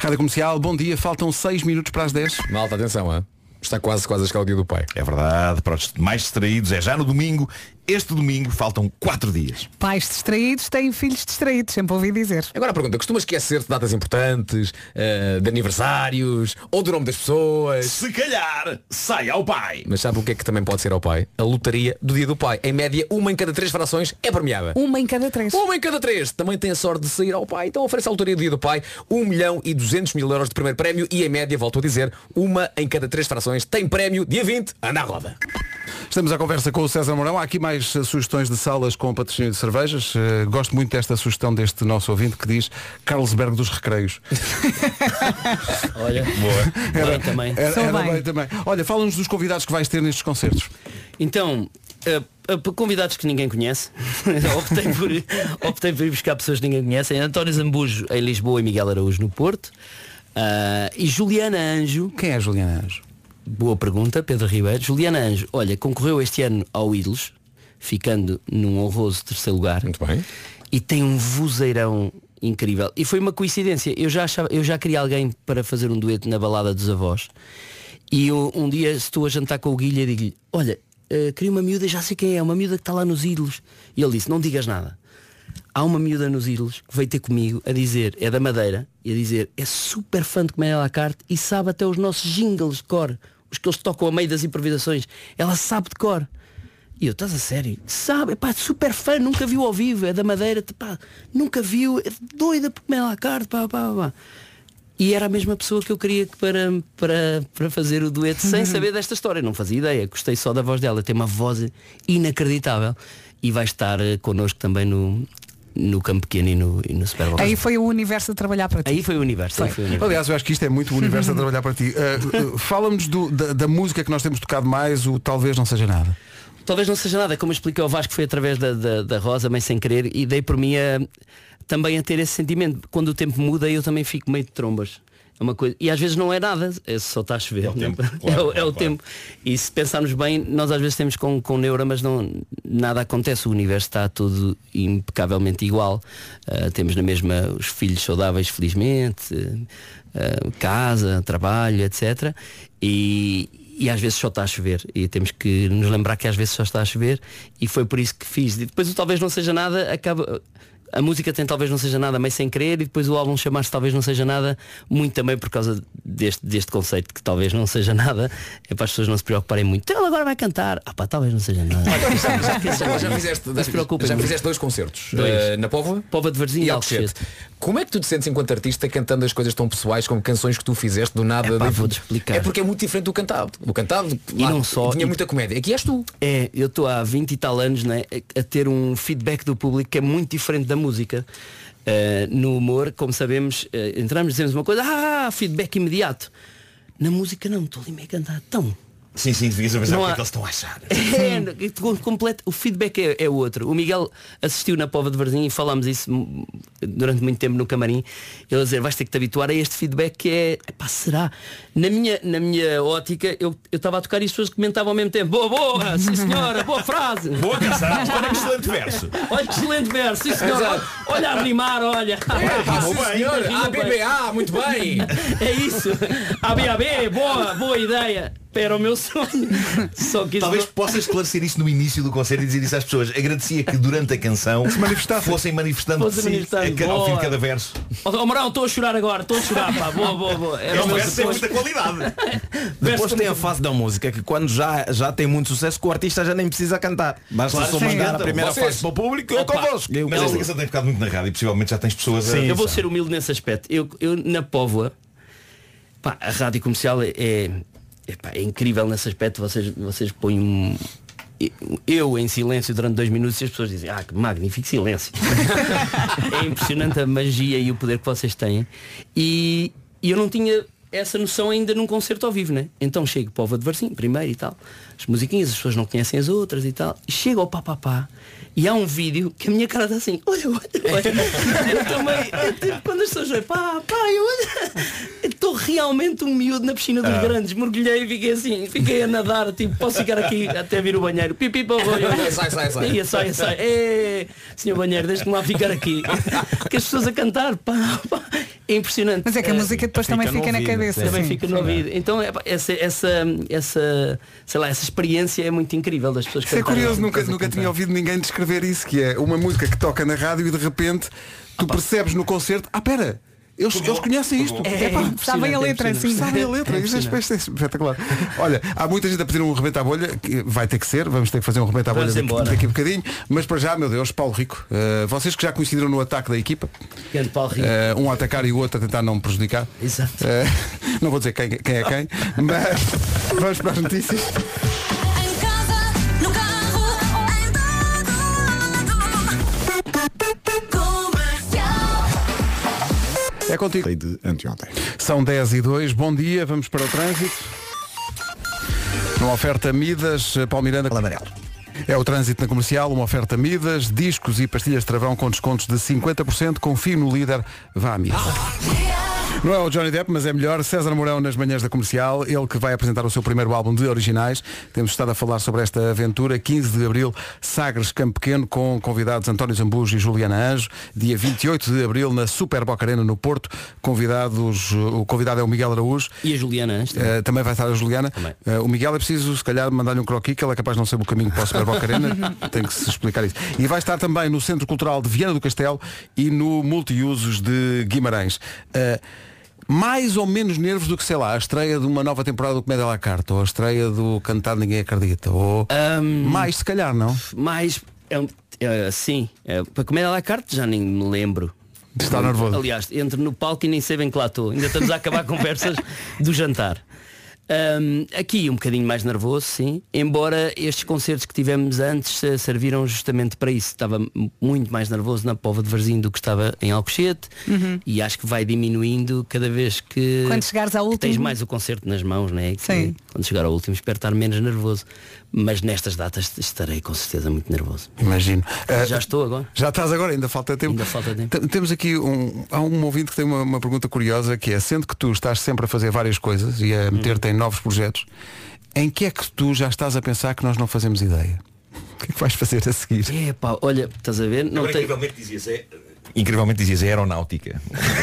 Rádio Comercial, bom dia. Faltam 6 minutos para as 10. Malta, atenção, hein? está quase quase a chegar o dia do pai. É verdade, para os mais distraídos, é já no domingo. Este domingo faltam 4 dias. Pais distraídos têm filhos distraídos, sempre ouvi dizer. Agora a pergunta, costumas esquecer de datas importantes, eh, de aniversários, ou do nome das pessoas? Se calhar, sai ao pai. Mas sabe o que é que também pode ser ao pai? A lotaria do dia do pai. Em média, uma em cada três frações é premiada. Uma em cada três. Uma em cada três também tem a sorte de sair ao pai. Então oferece a lotaria do dia do pai 1 milhão e 200 mil euros de primeiro prémio e em média, volto a dizer, uma em cada três frações tem prémio dia 20, anda à roda. Estamos à conversa com o César Mourão. Há aqui mais sugestões de salas com patrocínio de cervejas. Eh, gosto muito desta sugestão deste nosso ouvinte que diz Carlsberg dos Recreios. Olha, Era, bem também. era- era bem também. Olha, fala-nos dos convidados que vais ter nestes concertos. Então, eh, por convidados que ninguém conhece, optei, por, optei por ir buscar pessoas que ninguém conhece. António Zambujo em Lisboa e Miguel Araújo no Porto. Ah, e Juliana Anjo. Quem é Juliana Anjo? Boa pergunta, Pedro Ribeiro. Juliana Anjo, olha, concorreu este ano ao Ídolos, ficando num honroso terceiro lugar. Muito bem. e tem um vozeirão incrível. E foi uma coincidência. Eu já, achava, eu já queria alguém para fazer um dueto na balada dos avós. E eu, um dia estou a jantar com o Guilherme e digo-lhe, olha, eh, queria uma miúda, já sei quem é, uma miúda que está lá nos ídolos. E ele disse, não digas nada. Há uma miúda nos ídolos que veio ter comigo a dizer, é da Madeira, e a dizer, é super fã de Comédia à la carte e sabe até os nossos jingles de cor, os que eles tocam a meio das improvisações. Ela sabe de cor. E eu, estás a sério? Sabe, pá, super fã, nunca viu ao vivo, é da Madeira, pá, nunca viu, é doida por comer à la carte, pá, pá, pá. E era a mesma pessoa que eu queria que para, para, para fazer o dueto sem saber desta história. Não fazia ideia, gostei só da voz dela, tem uma voz inacreditável. E vai estar eh, connosco também no, no Campo Pequeno e no, e no Super Bowl. Aí foi o universo a trabalhar para ti. Aí foi o universo. aí foi o universo. Aliás, eu acho que isto é muito o universo a trabalhar para ti. Uh, uh, Fala-nos da, da música que nós temos tocado mais, o talvez não seja nada. Talvez não seja nada, como expliquei ao Vasco, foi através da, da, da Rosa, meio sem querer, e dei por mim a, também a ter esse sentimento. Quando o tempo muda, eu também fico meio de trombas. É uma coisa, e às vezes não é nada, é só está a chover. É o tempo, é, claro, o- é o tempo. E se pensarmos bem, nós às vezes temos com, com neura, mas não, nada acontece. O universo está tudo impecavelmente igual. Ah, temos na mesma os filhos saudáveis, felizmente, ah, casa, trabalho, etc. E, e às vezes só está a chover e temos que nos lembrar que às vezes só está a chover e foi por isso que fiz. E depois o talvez não seja nada acaba. A música tem talvez não seja nada meio sem querer e depois o álbum chamar-se talvez não seja nada muito também por causa deste, deste conceito que talvez não seja nada é para as pessoas não se preocuparem muito. Então ele agora vai cantar. Ah pá, talvez não seja nada. já, já fizeste, já fizeste dois concertos Dois. eh, na Póvoa Póvoa de Varzim e Alcochete. Como é que tu te sentes enquanto artista cantando as coisas tão pessoais como canções que tu fizeste do nada? Epá, vou-te explicar. É porque é muito diferente do cantado. O cantado E lá, não só- tinha e- muita comédia. Aqui és tu. É, eu estou há 20 e tal anos né, a ter um feedback do público que é muito diferente da música. Uh, no humor, como sabemos, uh, entramos dizemos uma coisa, ah, feedback imediato. Na música não, estou ali meio a cantar. Então, Sim, sim, devias a pensar o que é há- que eles estão a achar. é, com- completo, o feedback é, é outro. O Miguel assistiu na Pova de Varzim e falámos isso hum, durante muito tempo no camarim. Ele a dizer, vais ter que te habituar a este feedback que é, epá, será? Na minha, na minha ótica, eu eu estava a tocar e as pessoas comentavam ao mesmo tempo, boa, boa, sim senhora, boa frase. Boa canção, olha que excelente verso. Olha que excelente verso, sim senhora. Olha a rimar, olha. Ah, sim, Rima senhor. bem. Ah, BBA, muito bem. É isso. ABAB, boa, boa ideia. Era o meu sonho. Só que Talvez não- possa esclarecer isso no início do concerto e dizer isso às pessoas. Agradecia que durante a canção fossem manifestando, Fossem sim, manifestando, a ca- ao fim de cada verso. Ó oh, Marão, estou a chorar agora, estou a chorar, pá. Boa, boa, boa. Era o Este meu verso sonho. muita qualidade. Depois tem a fase da música que quando já, já tem muito sucesso que o artista já nem precisa cantar. Basta Claro, só sim, mandar a então, primeira vocês- fase para o público e é Opa. convosco. Eu- Mas esta canção tem ficado muito na rádio e possivelmente já tens pessoas a. eu vou ser humilde nesse aspecto. Eu, eu na Póvoa, pá, a rádio comercial é, é, é, pá, é incrível nesse aspecto. Vocês, vocês põem um. Eu em silêncio durante dois minutos e as pessoas dizem, ah, que magnífico silêncio. é impressionante a magia e o poder que vocês têm. E, e eu não tinha essa noção ainda num concerto ao vivo, né? Então chego para o Ova de Varzim, primeiro e tal. As musiquinhas, as pessoas não conhecem as outras e tal. E chego ao papapá e há um vídeo que a minha cara está assim, olha, olha, olha. Eu também, é tipo, quando as pessoas veem, pá, pá, eu olha. Estou realmente um miúdo na piscina dos Ah. grandes, mergulhei e fiquei assim, fiquei a nadar, tipo, posso ficar aqui até vir o banheiro. Pipi para Sai, sai, sai. Ia, sai, sai. É, senhor banheiro, deixe-me lá ficar aqui. Que as pessoas a cantar, pá, pá. É impressionante. Mas é que a música depois também fica na cabeça. Também fica no ouvido. Então é, essa, essa, essa, sei lá, essa experiência é muito incrível das pessoas Isso é curioso, nunca, nunca tinha ouvido ninguém descrever isso, que é uma música que toca na rádio e de repente tu percebes no concerto, ah pera, eles, eles conhecem isto. É, Epá, sabem a letra, sim. Sabem a letra, É isso é é espetacular. Olha, há muita gente a pedir um rebento à bolha, que vai ter que ser, vamos ter que fazer um rebento à bolha Vamos daqui, embora. daqui a bocadinho, mas para já, meu Deus, Paulo Rico, eh, vocês que já coincidiram no ataque da equipa, Grande Paulo Rico. eh, um a atacar e o outro a tentar não me prejudicar. Exato. Eh, não vou dizer quem, quem é quem, mas vamos para as notícias. É contigo. De anteontem. São 10 e 2, bom dia, vamos para o trânsito. Uma oferta Midas, eh, Paulo Miranda. Amarelo. É o trânsito na comercial, uma oferta Midas, discos e pastilhas de travão com descontos de 50%. Confie no líder, vá a Midas. Não é o Johnny Depp, mas é melhor. César Mourão nas manhãs da comercial, ele que vai apresentar o seu primeiro álbum de originais. Temos estado a falar sobre esta aventura. 15 de abril, Sagres Campo Pequeno, com convidados António Zambujo e Juliana Anjo. Dia 28 de abril, na Super Boca Arena, no Porto. Convidados, o convidado é o Miguel Araújo. E a Juliana antes também. Eh, também vai estar a Juliana. Eh, o Miguel é preciso, se calhar, mandar-lhe um croquis, que ele é capaz de não saber o caminho para o Super Boca Arena. Tem que se explicar isso. E vai estar também no Centro Cultural de Viana do Castelo e no Multiusos de Guimarães. Eh, mais ou menos nervos do que, sei lá, a estreia de uma nova temporada do Comédia à la carte, ou a estreia do Cantar Ninguém Acredita, ou mais se calhar, não? Mais, é, um- é, sim, é, para comer à la carte já nem me lembro. Está nervoso. Aliás, entro no palco e nem sei bem que lá estou. Ainda estamos a acabar conversas do jantar. Ahm, aqui um bocadinho mais nervoso, sim. Embora estes concertos que tivemos antes eh, serviram justamente para isso. Estava muito mais nervoso na Pova de Varzim do que estava em Alcochete Uhum. e acho que vai diminuindo cada vez que, Quando chegares ao que tens último. mais o concerto nas mãos, né? Que Sim. Quando chegar ao último espero estar menos nervoso. Mas nestas datas estarei com certeza muito nervoso. Imagino. Eh, Já estou agora. Já estás agora, ainda falta tempo. Ainda falta tempo. T- Temos aqui um, há um ouvinte que tem uma, uma pergunta curiosa que é, sendo que tu estás sempre a fazer várias coisas e a meter-te em novos projetos, em que é que tu já estás a pensar que nós não fazemos ideia? O que é que vais fazer a seguir? É pá, olha, estás a ver? Não Agora, tem... incrivelmente dizias é- Incrivelmente dizias aeronáutica.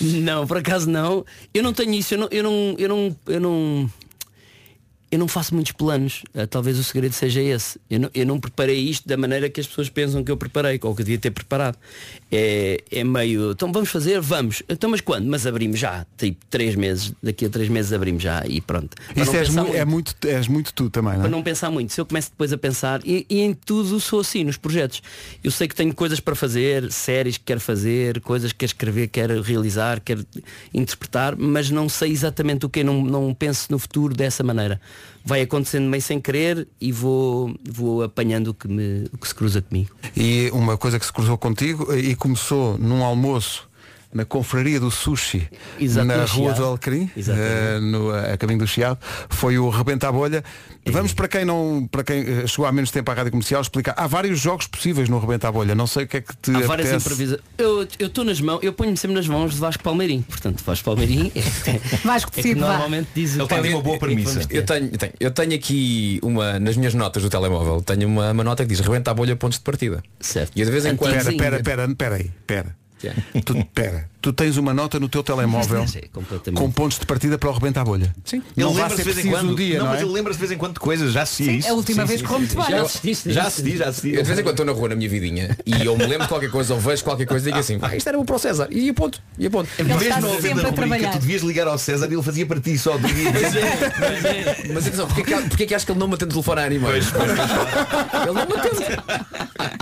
Não, por acaso não. Eu não tenho isso, eu não, eu não, eu não, eu não, eu não faço muitos planos. Ah, Talvez o segredo seja esse. Eu não, eu não preparei isto da maneira que as pessoas pensam que eu preparei, ou que eu devia ter preparado. É, é meio, então vamos fazer, vamos. Então mas quando? Mas abrimos já, tipo três meses, daqui a três meses abrimos já e pronto. Para Isso és, mu- é muito, és muito tu também, não para é? não pensar muito. Se eu começo depois a pensar, e, e em tudo sou assim, nos projetos. Eu sei que tenho coisas para fazer, séries que quero fazer, coisas que quero escrever, quero realizar, quero interpretar, mas não sei exatamente o que, não, não penso no futuro dessa maneira. Vai acontecendo meio sem querer e vou, vou apanhando o que, me, o que se cruza comigo. E uma coisa que se cruzou contigo eh, e começou num almoço na confraria do sushi Exato, na Rua do Alecrim, Exatamente. eh, no, a caminho do Chiado, foi o Rebenta a Bolha. Vamos para quem não, para quem eh, chegou há menos tempo à rádio comercial explicar. Há vários jogos possíveis no Rebenta a Bolha. Não sei o que é que te Há várias improvisações. Eu eu estou nas mãos, eu ponho-me sempre nas mãos de Vasco Palmeirim. Portanto, Vasco Palmeirim é, Vasco é que normalmente diz o que é tem que vamos ter. Eu tenho, eu tenho, eu tenho aqui uma, nas minhas notas do telemóvel, tenho uma, uma nota que diz rebenta a bolha pontos de partida. Certo. E eu de vez em quando. Pera, pera, pera, pera aí, pera. Tu, pera, tu tens uma nota no teu telemóvel É, com pontos de partida para o Rebenta a Bolha. Sim. Não Ele vai lembra-se de vez em quando. um dia, não, não, mas é? ele lembra-se de vez em quando de coisas, já Sim, isso. a última Sim, vez sim, muito sim. bem. Já Já assististe, já assisti, já assisti. Eu de vez em quando estou na rua na minha vidinha e eu me lembro de qualquer coisa ou vejo qualquer coisa e digo assim, ah, isto era bom para o César. E aponto, e aponto. Ele Mesmo sempre da a rubrica, trabalhar. tu devias ligar ao César e ele fazia para ti só. tu devias dizer- Mas atenção, porquê que, porquê que acho que ele não me atende o telefone a animar? Ele não me atende.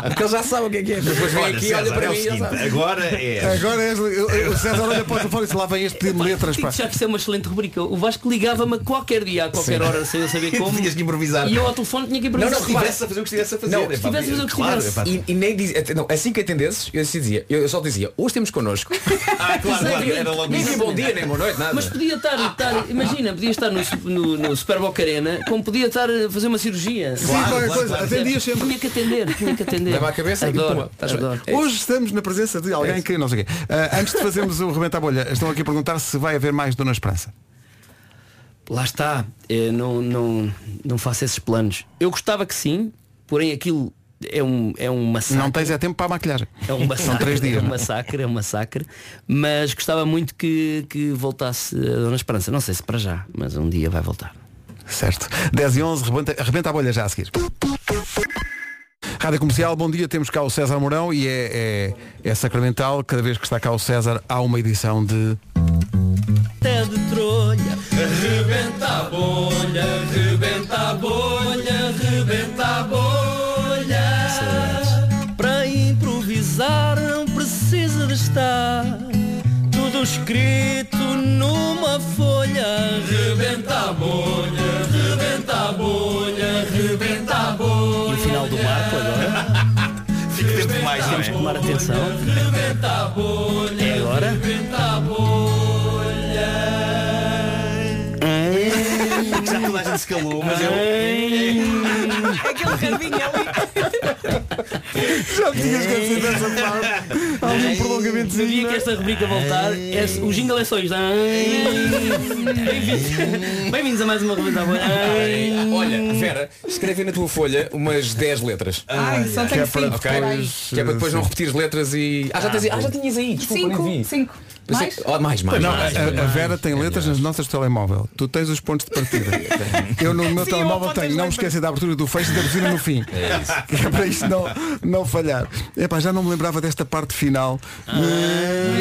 Porque ele já sabe o que é que é. Depois vem aqui e olha para é o mim e agora é. Agora eu- o César olha para o telefone e diz, lá vem este pedir-me letras. Digo Pá. já que isso é uma excelente rubrica. O Vasco ligava-me a qualquer dia, a qualquer Sim. hora, sem eu saber como. Tinhas que improvisar. E eu ao telefone tinha que Não, improvisar. não, se estivesse a fazer o que estivesse a fazer. Não, é pá, se tivesse a fazer o que claro, estivesse. é. E, e nem diz, até- não, assim que atendesses, eu dizia, eu, só dizia, hoje temos connosco. Ah, claro, claro, era logo nem isso. dizia bom dia, nem boa noite, nada. Mas podia estar, estar- imagina, podia estar no, no, no Super Boca Arena, como podia estar a fazer uma cirurgia. Sim, qualquer coisa, atendias sempre. Tinha que atender, tinha que atender. Leva a cabeça e adoro, puma, bem. adoro. Hoje estamos na presença de alguém que não sei o quê. Ah, antes de fazermos o Rebenta a Bolha, estão aqui a perguntar se vai haver mais Dona Esperança. Lá está, eu não, não, não faço esses planos. Eu gostava que sim, porém aquilo é um, é um massacre. Não tens é tempo para a maquilhagem. É um massacre, São três dias. é um é? massacre, é um massacre. Mas gostava muito que, que voltasse a Dona Esperança. Não sei se para já, mas um dia vai voltar. Certo. 10 e 11, rebenta, rebenta a bolha já a seguir. Rádio Comercial, bom dia, temos cá o César Mourão e é, é, é sacramental, cada vez que está cá o César há uma edição de... Té de trolha, rebenta a bolha, rebenta a bolha, rebenta a bolha. Para improvisar não precisa de estar tudo escrito numa folha. Rebenta a bolha, não Temos que tomar atenção. É agora? Calou, mas eu. Aquele rabinho ali. Já me tinha esquecido dessa parte. Há um prolongamento. No dia que esta rubrica voltar, é- o jingle é só isto. Bem-vindos bem-vindos a mais uma rubrica. Olha, Vera, escreve na tua folha umas 10 letras. Ai, só que tenho é para cinco, ok? peraí. Que é para depois não repetir as letras e. Ah, já, tens, ah, já tinhas aí, desculpa, nem Cinco, vi. cinco. Pensei- Mais? Oh, mais, mais, Não, mais, a, mais, a. Vera tem letras nas notas de telemóvel. Tu tens os pontos de partida. Eu no meu Sim, telemóvel tenho, não me esqueça da abertura do fecho e da buzina no fim. É isso. Que é para isto não, não falhar. Epá, já não me lembrava desta parte final.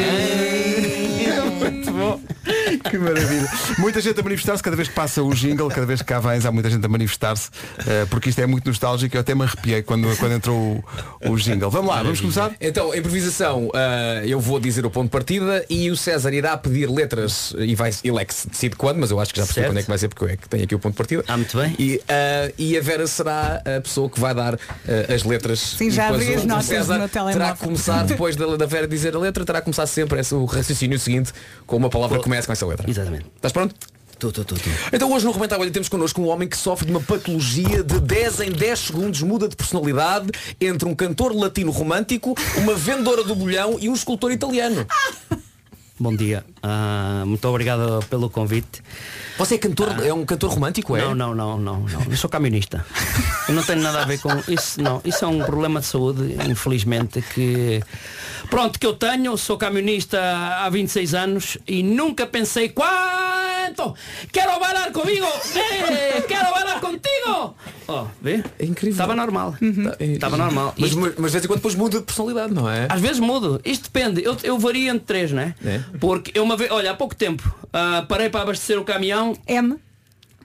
É muito bom. Que maravilha. Muita gente a manifestar-se cada vez que passa o jingle, cada vez que cá vens, há muita gente a manifestar-se, eh, porque isto é muito nostálgico. Eu até me arrepiei quando, quando entrou o, o jingle. Vamos lá, vamos começar? Então, improvisação, ah, eu vou dizer o ponto de partida e o César irá pedir letras e vai, ele é que se decide quando, mas eu acho que já percebi Certo. quando é que vai ser porque eu é que tenho aqui o ponto de partida. Ah, muito bem. E, ah, e a Vera será a pessoa que vai dar ah, as letras. Sim, já o- as o notas César no telemóvel. terá que começar depois da, da Vera dizer a letra, terá que começar sempre esse, o raciocínio seguinte com uma palavra que começa com essa letra. Exatamente. Estás pronto? Tu, tu, tu, tu. Então hoje no Rebenta a Bolha temos connosco um homem que sofre de uma patologia de 10 em 10 segundos muda de personalidade entre um cantor latino romântico, uma vendedora do bolhão e um escultor italiano. Bom dia. Ah, muito obrigado pelo convite. Você é cantor, é um cantor romântico, é? Não, não, não, não, não. Eu sou camionista. Eu não tenho nada a ver com isso, não. Isso é um problema de saúde, infelizmente, que. Pronto, que eu tenho, sou camionista há 26 anos e nunca pensei quanto! Quero bailar comigo! Eh, quero bailar contigo! Oh, vê? É incrível. Estava normal. Estava normal. Mas, Isto- mas, de vez em quando depois muda de personalidade, não é? às vezes mudo. Isto depende. Eu, eu vario entre três, né? É? Porque eu uma vez, olha, há pouco tempo ah, parei para abastecer o caminhão. M.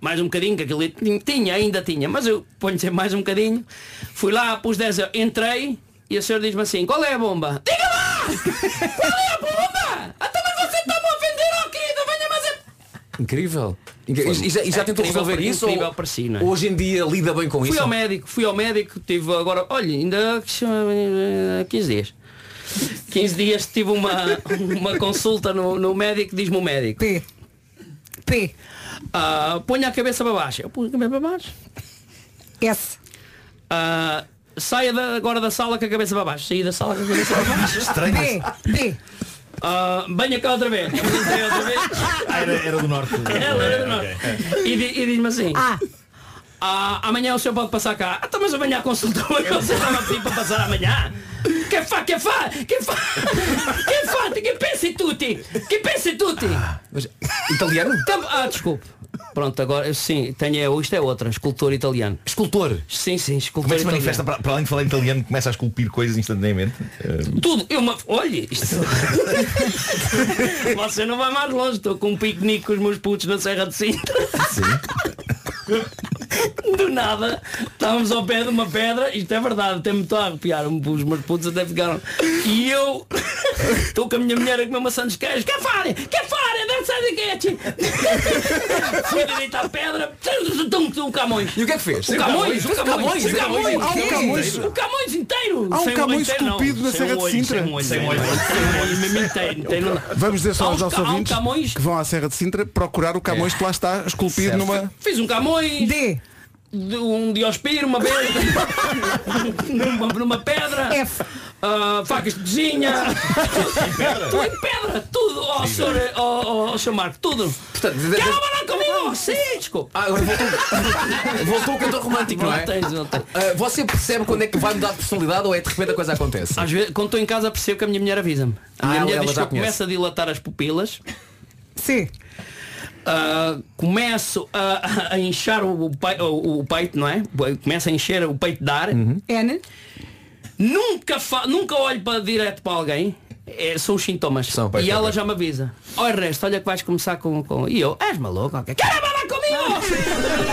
Mais um bocadinho, que aquilo tinha- ainda tinha, mas eu ponho sempre mais um bocadinho. Fui lá, pus 10 euros, entrei e a senhora diz-me assim, qual é a bomba? Diga lá! Qual é a bomba? Então mas você está-me a ofender, oh querido, venha mais a... Incrível. Foi- E, já, e já é tentou resolver isso? incrível ou para si, não é? Hoje em dia lida bem com Fui isso? ao médico, fui ao médico, tive agora, olha, ainda eh, 15 dias. 15 dias tive uma, uma consulta no, no médico, diz-me o médico. P. P. Ah, ponha a cabeça para baixo. Eu pus a cabeça para baixo. S. Ah, saia da- agora da sala com a cabeça para baixo. Saí da sala com a cabeça para baixo. D. D. Ah, venha cá outra vez. Outra vez. Ah, era, era do norte. Ela era do norte. E, di- e diz-me assim. A. Ah, amanhã o senhor pode passar cá. Ah, então, mas à consulta hoje. Você estava a pedir para passar amanhã. Que fa, que fa, que fa, que fa, que pensi tutti, que pensi tutti. Mas, italiano? Tam- Ah, desculpe. Pronto, agora sim, tenho, isto é outra, escultor italiano. Escultor? Sim, sim, escultor Como é que se manifesta, para, para além de falar italiano, começa a esculpir coisas instantaneamente? Eh, Tudo, eu uma. Olha, isto. Você não vai mais longe, estou com um piquenique com os meus putos na Serra de Sintra. Do nada, estávamos ao pé de uma pedra, isto é verdade, até me estou a arrepiar, os meus putos até ficaram. E eu estou com a minha mulher a comer maçã dos queijos, que fare, que fare, ser de quente. Fui direito à pedra, um Camões. E o que é que fez? O Camões, o Camões, o Camões, um Camões. o Camões inteiro. Há um o Camões esculpido na Serra o de Sintra. O o o. Vamos dizer só aos nossos ouvintes que vão à Serra de Sintra procurar o Camões que lá está esculpido numa. Fiz um Camões. D. de um Diospiro uma vez numa, numa pedra F. ah, facas de cozinha tudo em pedra tudo ó senhor ó, ó, senhor Marco tudo Portanto, namorar comigo sim desculpa Ah, agora voltou, voltou o cantor romântico, não é? Não tens, não tens. Ah, você percebe quando é que vai mudar de personalidade ou é de repente a coisa acontece? às vezes quando estou em casa percebo que a minha mulher avisa-me a Ah, minha ela- mulher ela diz que eu conhece. começo a dilatar as pupilas C. ah, começo a, a inchar o, o, o- o peito, não é? Começa a encher o peito de ar. N. Nunca, fa nunca olho para direto para alguém. É, são os sintomas. São, e ela pois. já me avisa. Olha resto, olha que vais começar com. com... E eu, és maluco? ok. Quer falar comigo?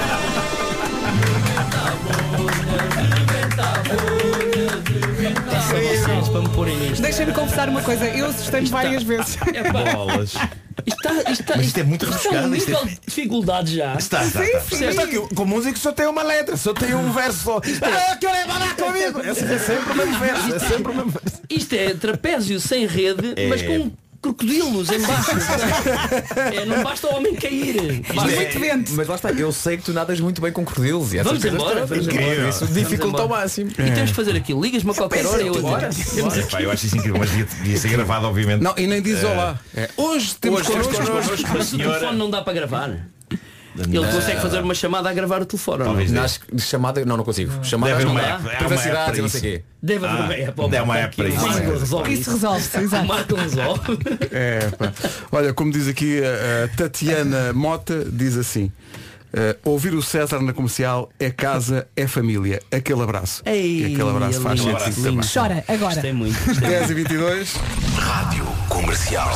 Nisto. Deixa-me confessar uma coisa, eu assustei-me várias vezes. Epá, Bolas. isto está, isto está, Mas isto é muito isto é um rebuscado, isto é- nível de dificuldade já. Está, está, Sim, está. sim. Está que com música só tem uma letra, só tem um verso só. Ah, que olha, vai lá comigo. É, é sempre o mesmo verso, é sempre o mesmo verso. Isto é trapézio sem rede, É. mas com crocodilos embaixo. é, não basta o homem cair. Basta é- Mas lá está, eu sei que tu nadas muito bem com crocodilos e Vamos embora, vamos embora. Isso dificulta ao máximo. E temos que fazer aquilo. Ligas-me a qualquer hora e eu. Epá, eu acho isso incrível, mas devia, devia ser gravado, obviamente. Não, e nem diz olá. É, hoje temos hoje connosco- Mas o telefone não dá para gravar. Ele Não. consegue fazer uma chamada a gravar o telefone. Talvez não? não. Acho que de chamada, não, não consigo. Chamada Deve não dá. uma app, há uma Privacidade app e não para sei o quê. Deve haver Ah, uma app. ó, deve uma pá, app para isso. Resolve Isso resolve-se, exato. O Marco resolve. É, pá. Olha, como diz aqui a, a Tatiana Mota, diz assim. eh, ouvir o César na comercial é casa, é família. Aquele abraço. Ei, e aquele abraço faz lindo, sentido lindo. Chora, agora. Gostei muito. 10 e 22 Rádio Comercial.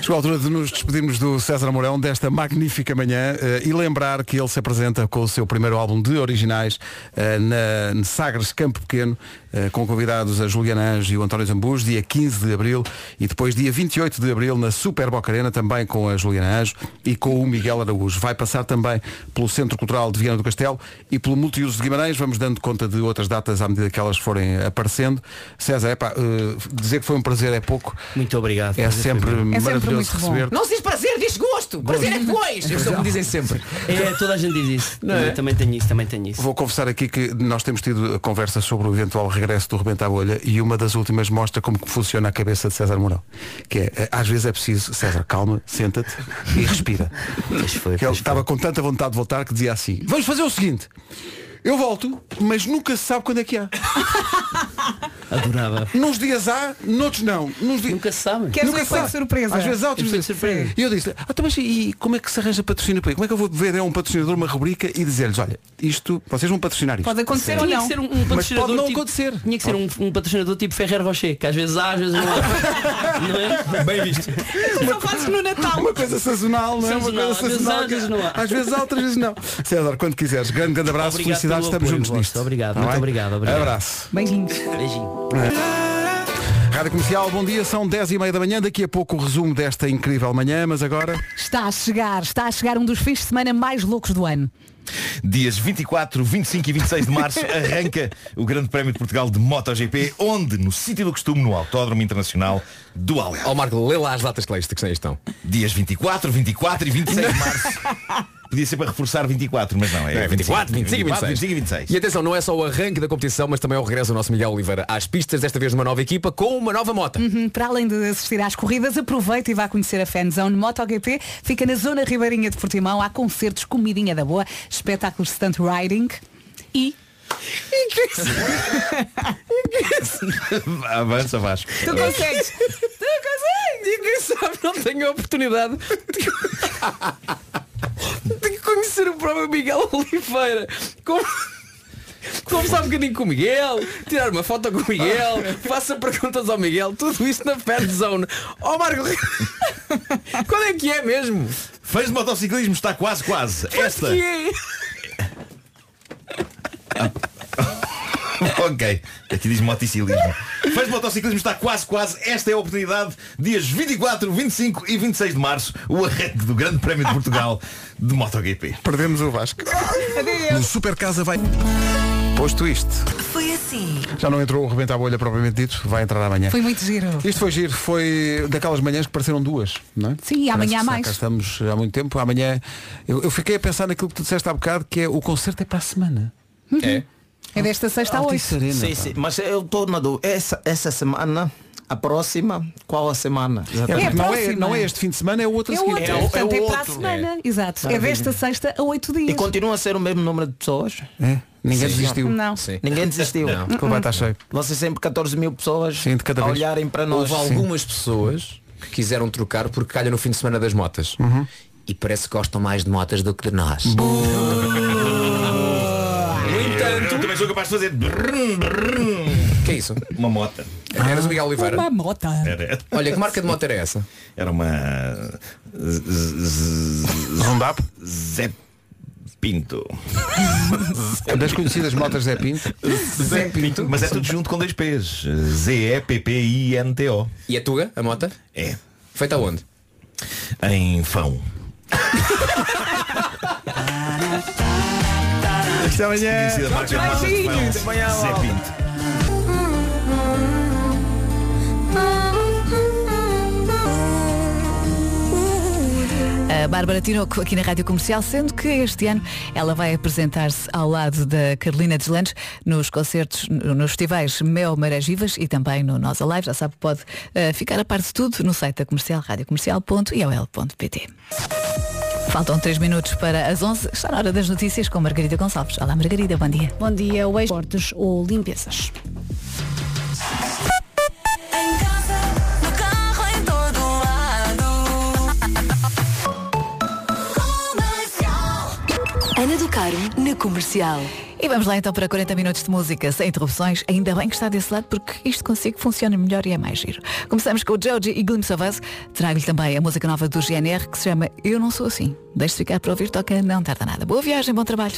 Chegou a altura de nos despedirmos do César Mourão desta magnífica manhã eh, e lembrar que ele se apresenta com o seu primeiro álbum de originais eh, na, na Sagres Campo Pequeno, eh, com convidados a Juliana Anjo e o António Zambus, dia 15 de Abril e depois dia 28 de Abril na Super Boca Arena, também com a Juliana Anjo e com o Miguel Araújo. Vai passar também pelo Centro Cultural de Viana do Castelo e pelo Multiuso de Guimarães. Vamos dando conta de outras datas à medida que elas forem aparecendo. César, epá, dizer que foi um prazer é pouco. Muito obrigado. É Prazer foi sempre muito bom. Não se diz prazer, diz gosto. Prazer é depois. É o que me dizem sempre. É, toda a gente diz isso. Não é? Eu Também tenho isso, também tenho isso. Vou confessar aqui que nós temos tido a conversa sobre o eventual regresso do Rebenta à Bolha e uma das últimas mostra como que funciona a cabeça de César Mourão. Que é, eh, às vezes é preciso, César, calma, senta-te e respira. Pois foi, Que ele pois foi. estava com tanta vontade de voltar que dizia assim, vamos fazer o seguinte, eu volto, mas nunca se sabe quando é que há. Adorava. Nos dias há, noutros não. Nos di... Nunca se sabe. Queres Nunca foi sabe. de surpresa? Às vezes há, outros dizem- surpresa. E eu disse, ah, então, mas e como é que se arranja patrocínio para aí? Como é que eu vou ver a um patrocinador uma rubrica e dizer-lhes, olha, isto, vocês vão patrocinar isto. Pode acontecer ou Tinha não. que ser um, um Mas patrocinador pode não tipo, acontecer. Tinha que ser um, um patrocinador tipo Ferrer Rocher, que às vezes há, às vezes não há. não é? Bem visto. Só fazes no Natal. Uma coisa sazonal, não é? Uma Sazonal, coisa às vezes sazonal. há, às vezes não há. Às vezes há, outras vezes não. César, quando quiseres, grande, grande abraço, Obrigado felicidades, pelo estamos juntos vosso. nisto. Obrigado, Tá muito obrigado, obrigado. Abraço. Beijinhos. Beijinho. Rádio Comercial, bom dia, são 10 e meia da manhã, daqui a pouco o resumo desta incrível manhã, mas agora. Está a chegar, está a chegar um dos fins de semana mais loucos do ano. Dias 24, 25 e 26 de março arranca o Grande Prémio de Portugal de MotoGP, onde, no sítio do costume, no Autódromo Internacional do Algarve. Ó Marco, lê lá as datas que aí estão. Dias 24, 24 e 26 de março. Podia ser para reforçar 24, mas não, é, É, 24, 25 e 26. 25 e 26. E atenção, não é só o arranque da competição, mas também é o regresso do nosso Miguel Oliveira às pistas, desta vez numa nova equipa, com uma nova moto. Uhum, Para além de assistir às corridas, aproveita e vá conhecer a Fanzone MotoGP. Fica na zona ribeirinha de Portimão. Há concertos, comidinha da boa, espetáculos de stunt riding e... Avança, Vasco. Tu consegues! tu consegues! E quem sabe não tenho a oportunidade de, conhecer o próprio Miguel Oliveira. Como... Conversar um bocadinho com o Miguel, tirar uma foto com o Miguel, faça perguntas ao Miguel, tudo isto na Fan Zone. Ó Marco, quando é que é mesmo? Fãs de motociclismo está quase, quase. Esta. Que é? Ok, aqui diz motociclismo. Fãs de motociclismo está quase, quase. Esta é a oportunidade. Dias 24, 25 e 26 de março, o arranque do Grande Prémio de Portugal de MotoGP. Perdemos o Vasco. No Super Casa vai. Posto isto, Foi assim. já não entrou o Rebenta à Bolha propriamente dito, vai entrar amanhã. Foi muito giro. Isto foi giro, foi daquelas manhãs que pareceram duas, não é? Sim, e amanhã há mais. Cá estamos há muito tempo, amanhã. Eu, eu fiquei a pensar naquilo que tu disseste há bocado, que é o concerto é para a semana. É. É desta sexta a oito. Sim, pá. sim, mas eu estou na dúvida. Essa, essa semana, a próxima, qual a semana? É, É a não, é, não é este fim de semana, é o outro É a seguir. outro, É o- portanto é é, para a outro. semana. Exato. É desta sexta a oito dias. E continua a ser o mesmo número de pessoas? É, ninguém Sim. desistiu. Não. Sim. Ninguém desistiu. Não. Porque vai estar cheio. Vocês sempre 14 mil pessoas Sim, de cada a olharem para nós. Houve algumas pessoas que quiseram trocar porque calha no fim de semana das motas. E parece que gostam mais de motas do que de nós. Também sou capaz de fazer brum, brum, que é isso? uma mota. Eras o Miguel Oliveira? Uma mota. Era, Olha, que marca de moto era essa? era uma z- z- Rondap. Zé Pinto. Das conhecidas motas Zé Pinto. Zé Pinto. Mas é tudo junto com dois P's. Z-E-P-P-I-N-T-O. E a Tuga, a moto? É. Feita onde? Em Fão. Até amanhã. Até amanhã. A Bárbara Tinoco aqui na Rádio Comercial, sendo que este ano ela vai apresentar-se ao lado da Carolina Deslandes nos concertos, nos festivais Mel Marés Vivas e também no Nós Alive. Já sabe, pode uh, ficar a parte de tudo no site da comercial, radiocomercial.iol.pt. Faltam 3 minutos para as 11. Está na hora das notícias com Margarida Gonçalves. Olá, Margarida, bom dia. Bom dia, o esportes ou limpezas. Em casa, no carro, em todo lado. Ana do Caro, na Comercial. E vamos lá então para 40 minutos de música sem interrupções. Ainda bem que está desse lado porque isto consigo funciona melhor e é mais giro. Começamos com o Joji e Glimpse of Us. Trago-lhe também a música nova do GNR que se chama Eu Não Sou Assim. Deixe-se ficar para ouvir, toca Não Tarda Nada. Boa viagem, bom trabalho.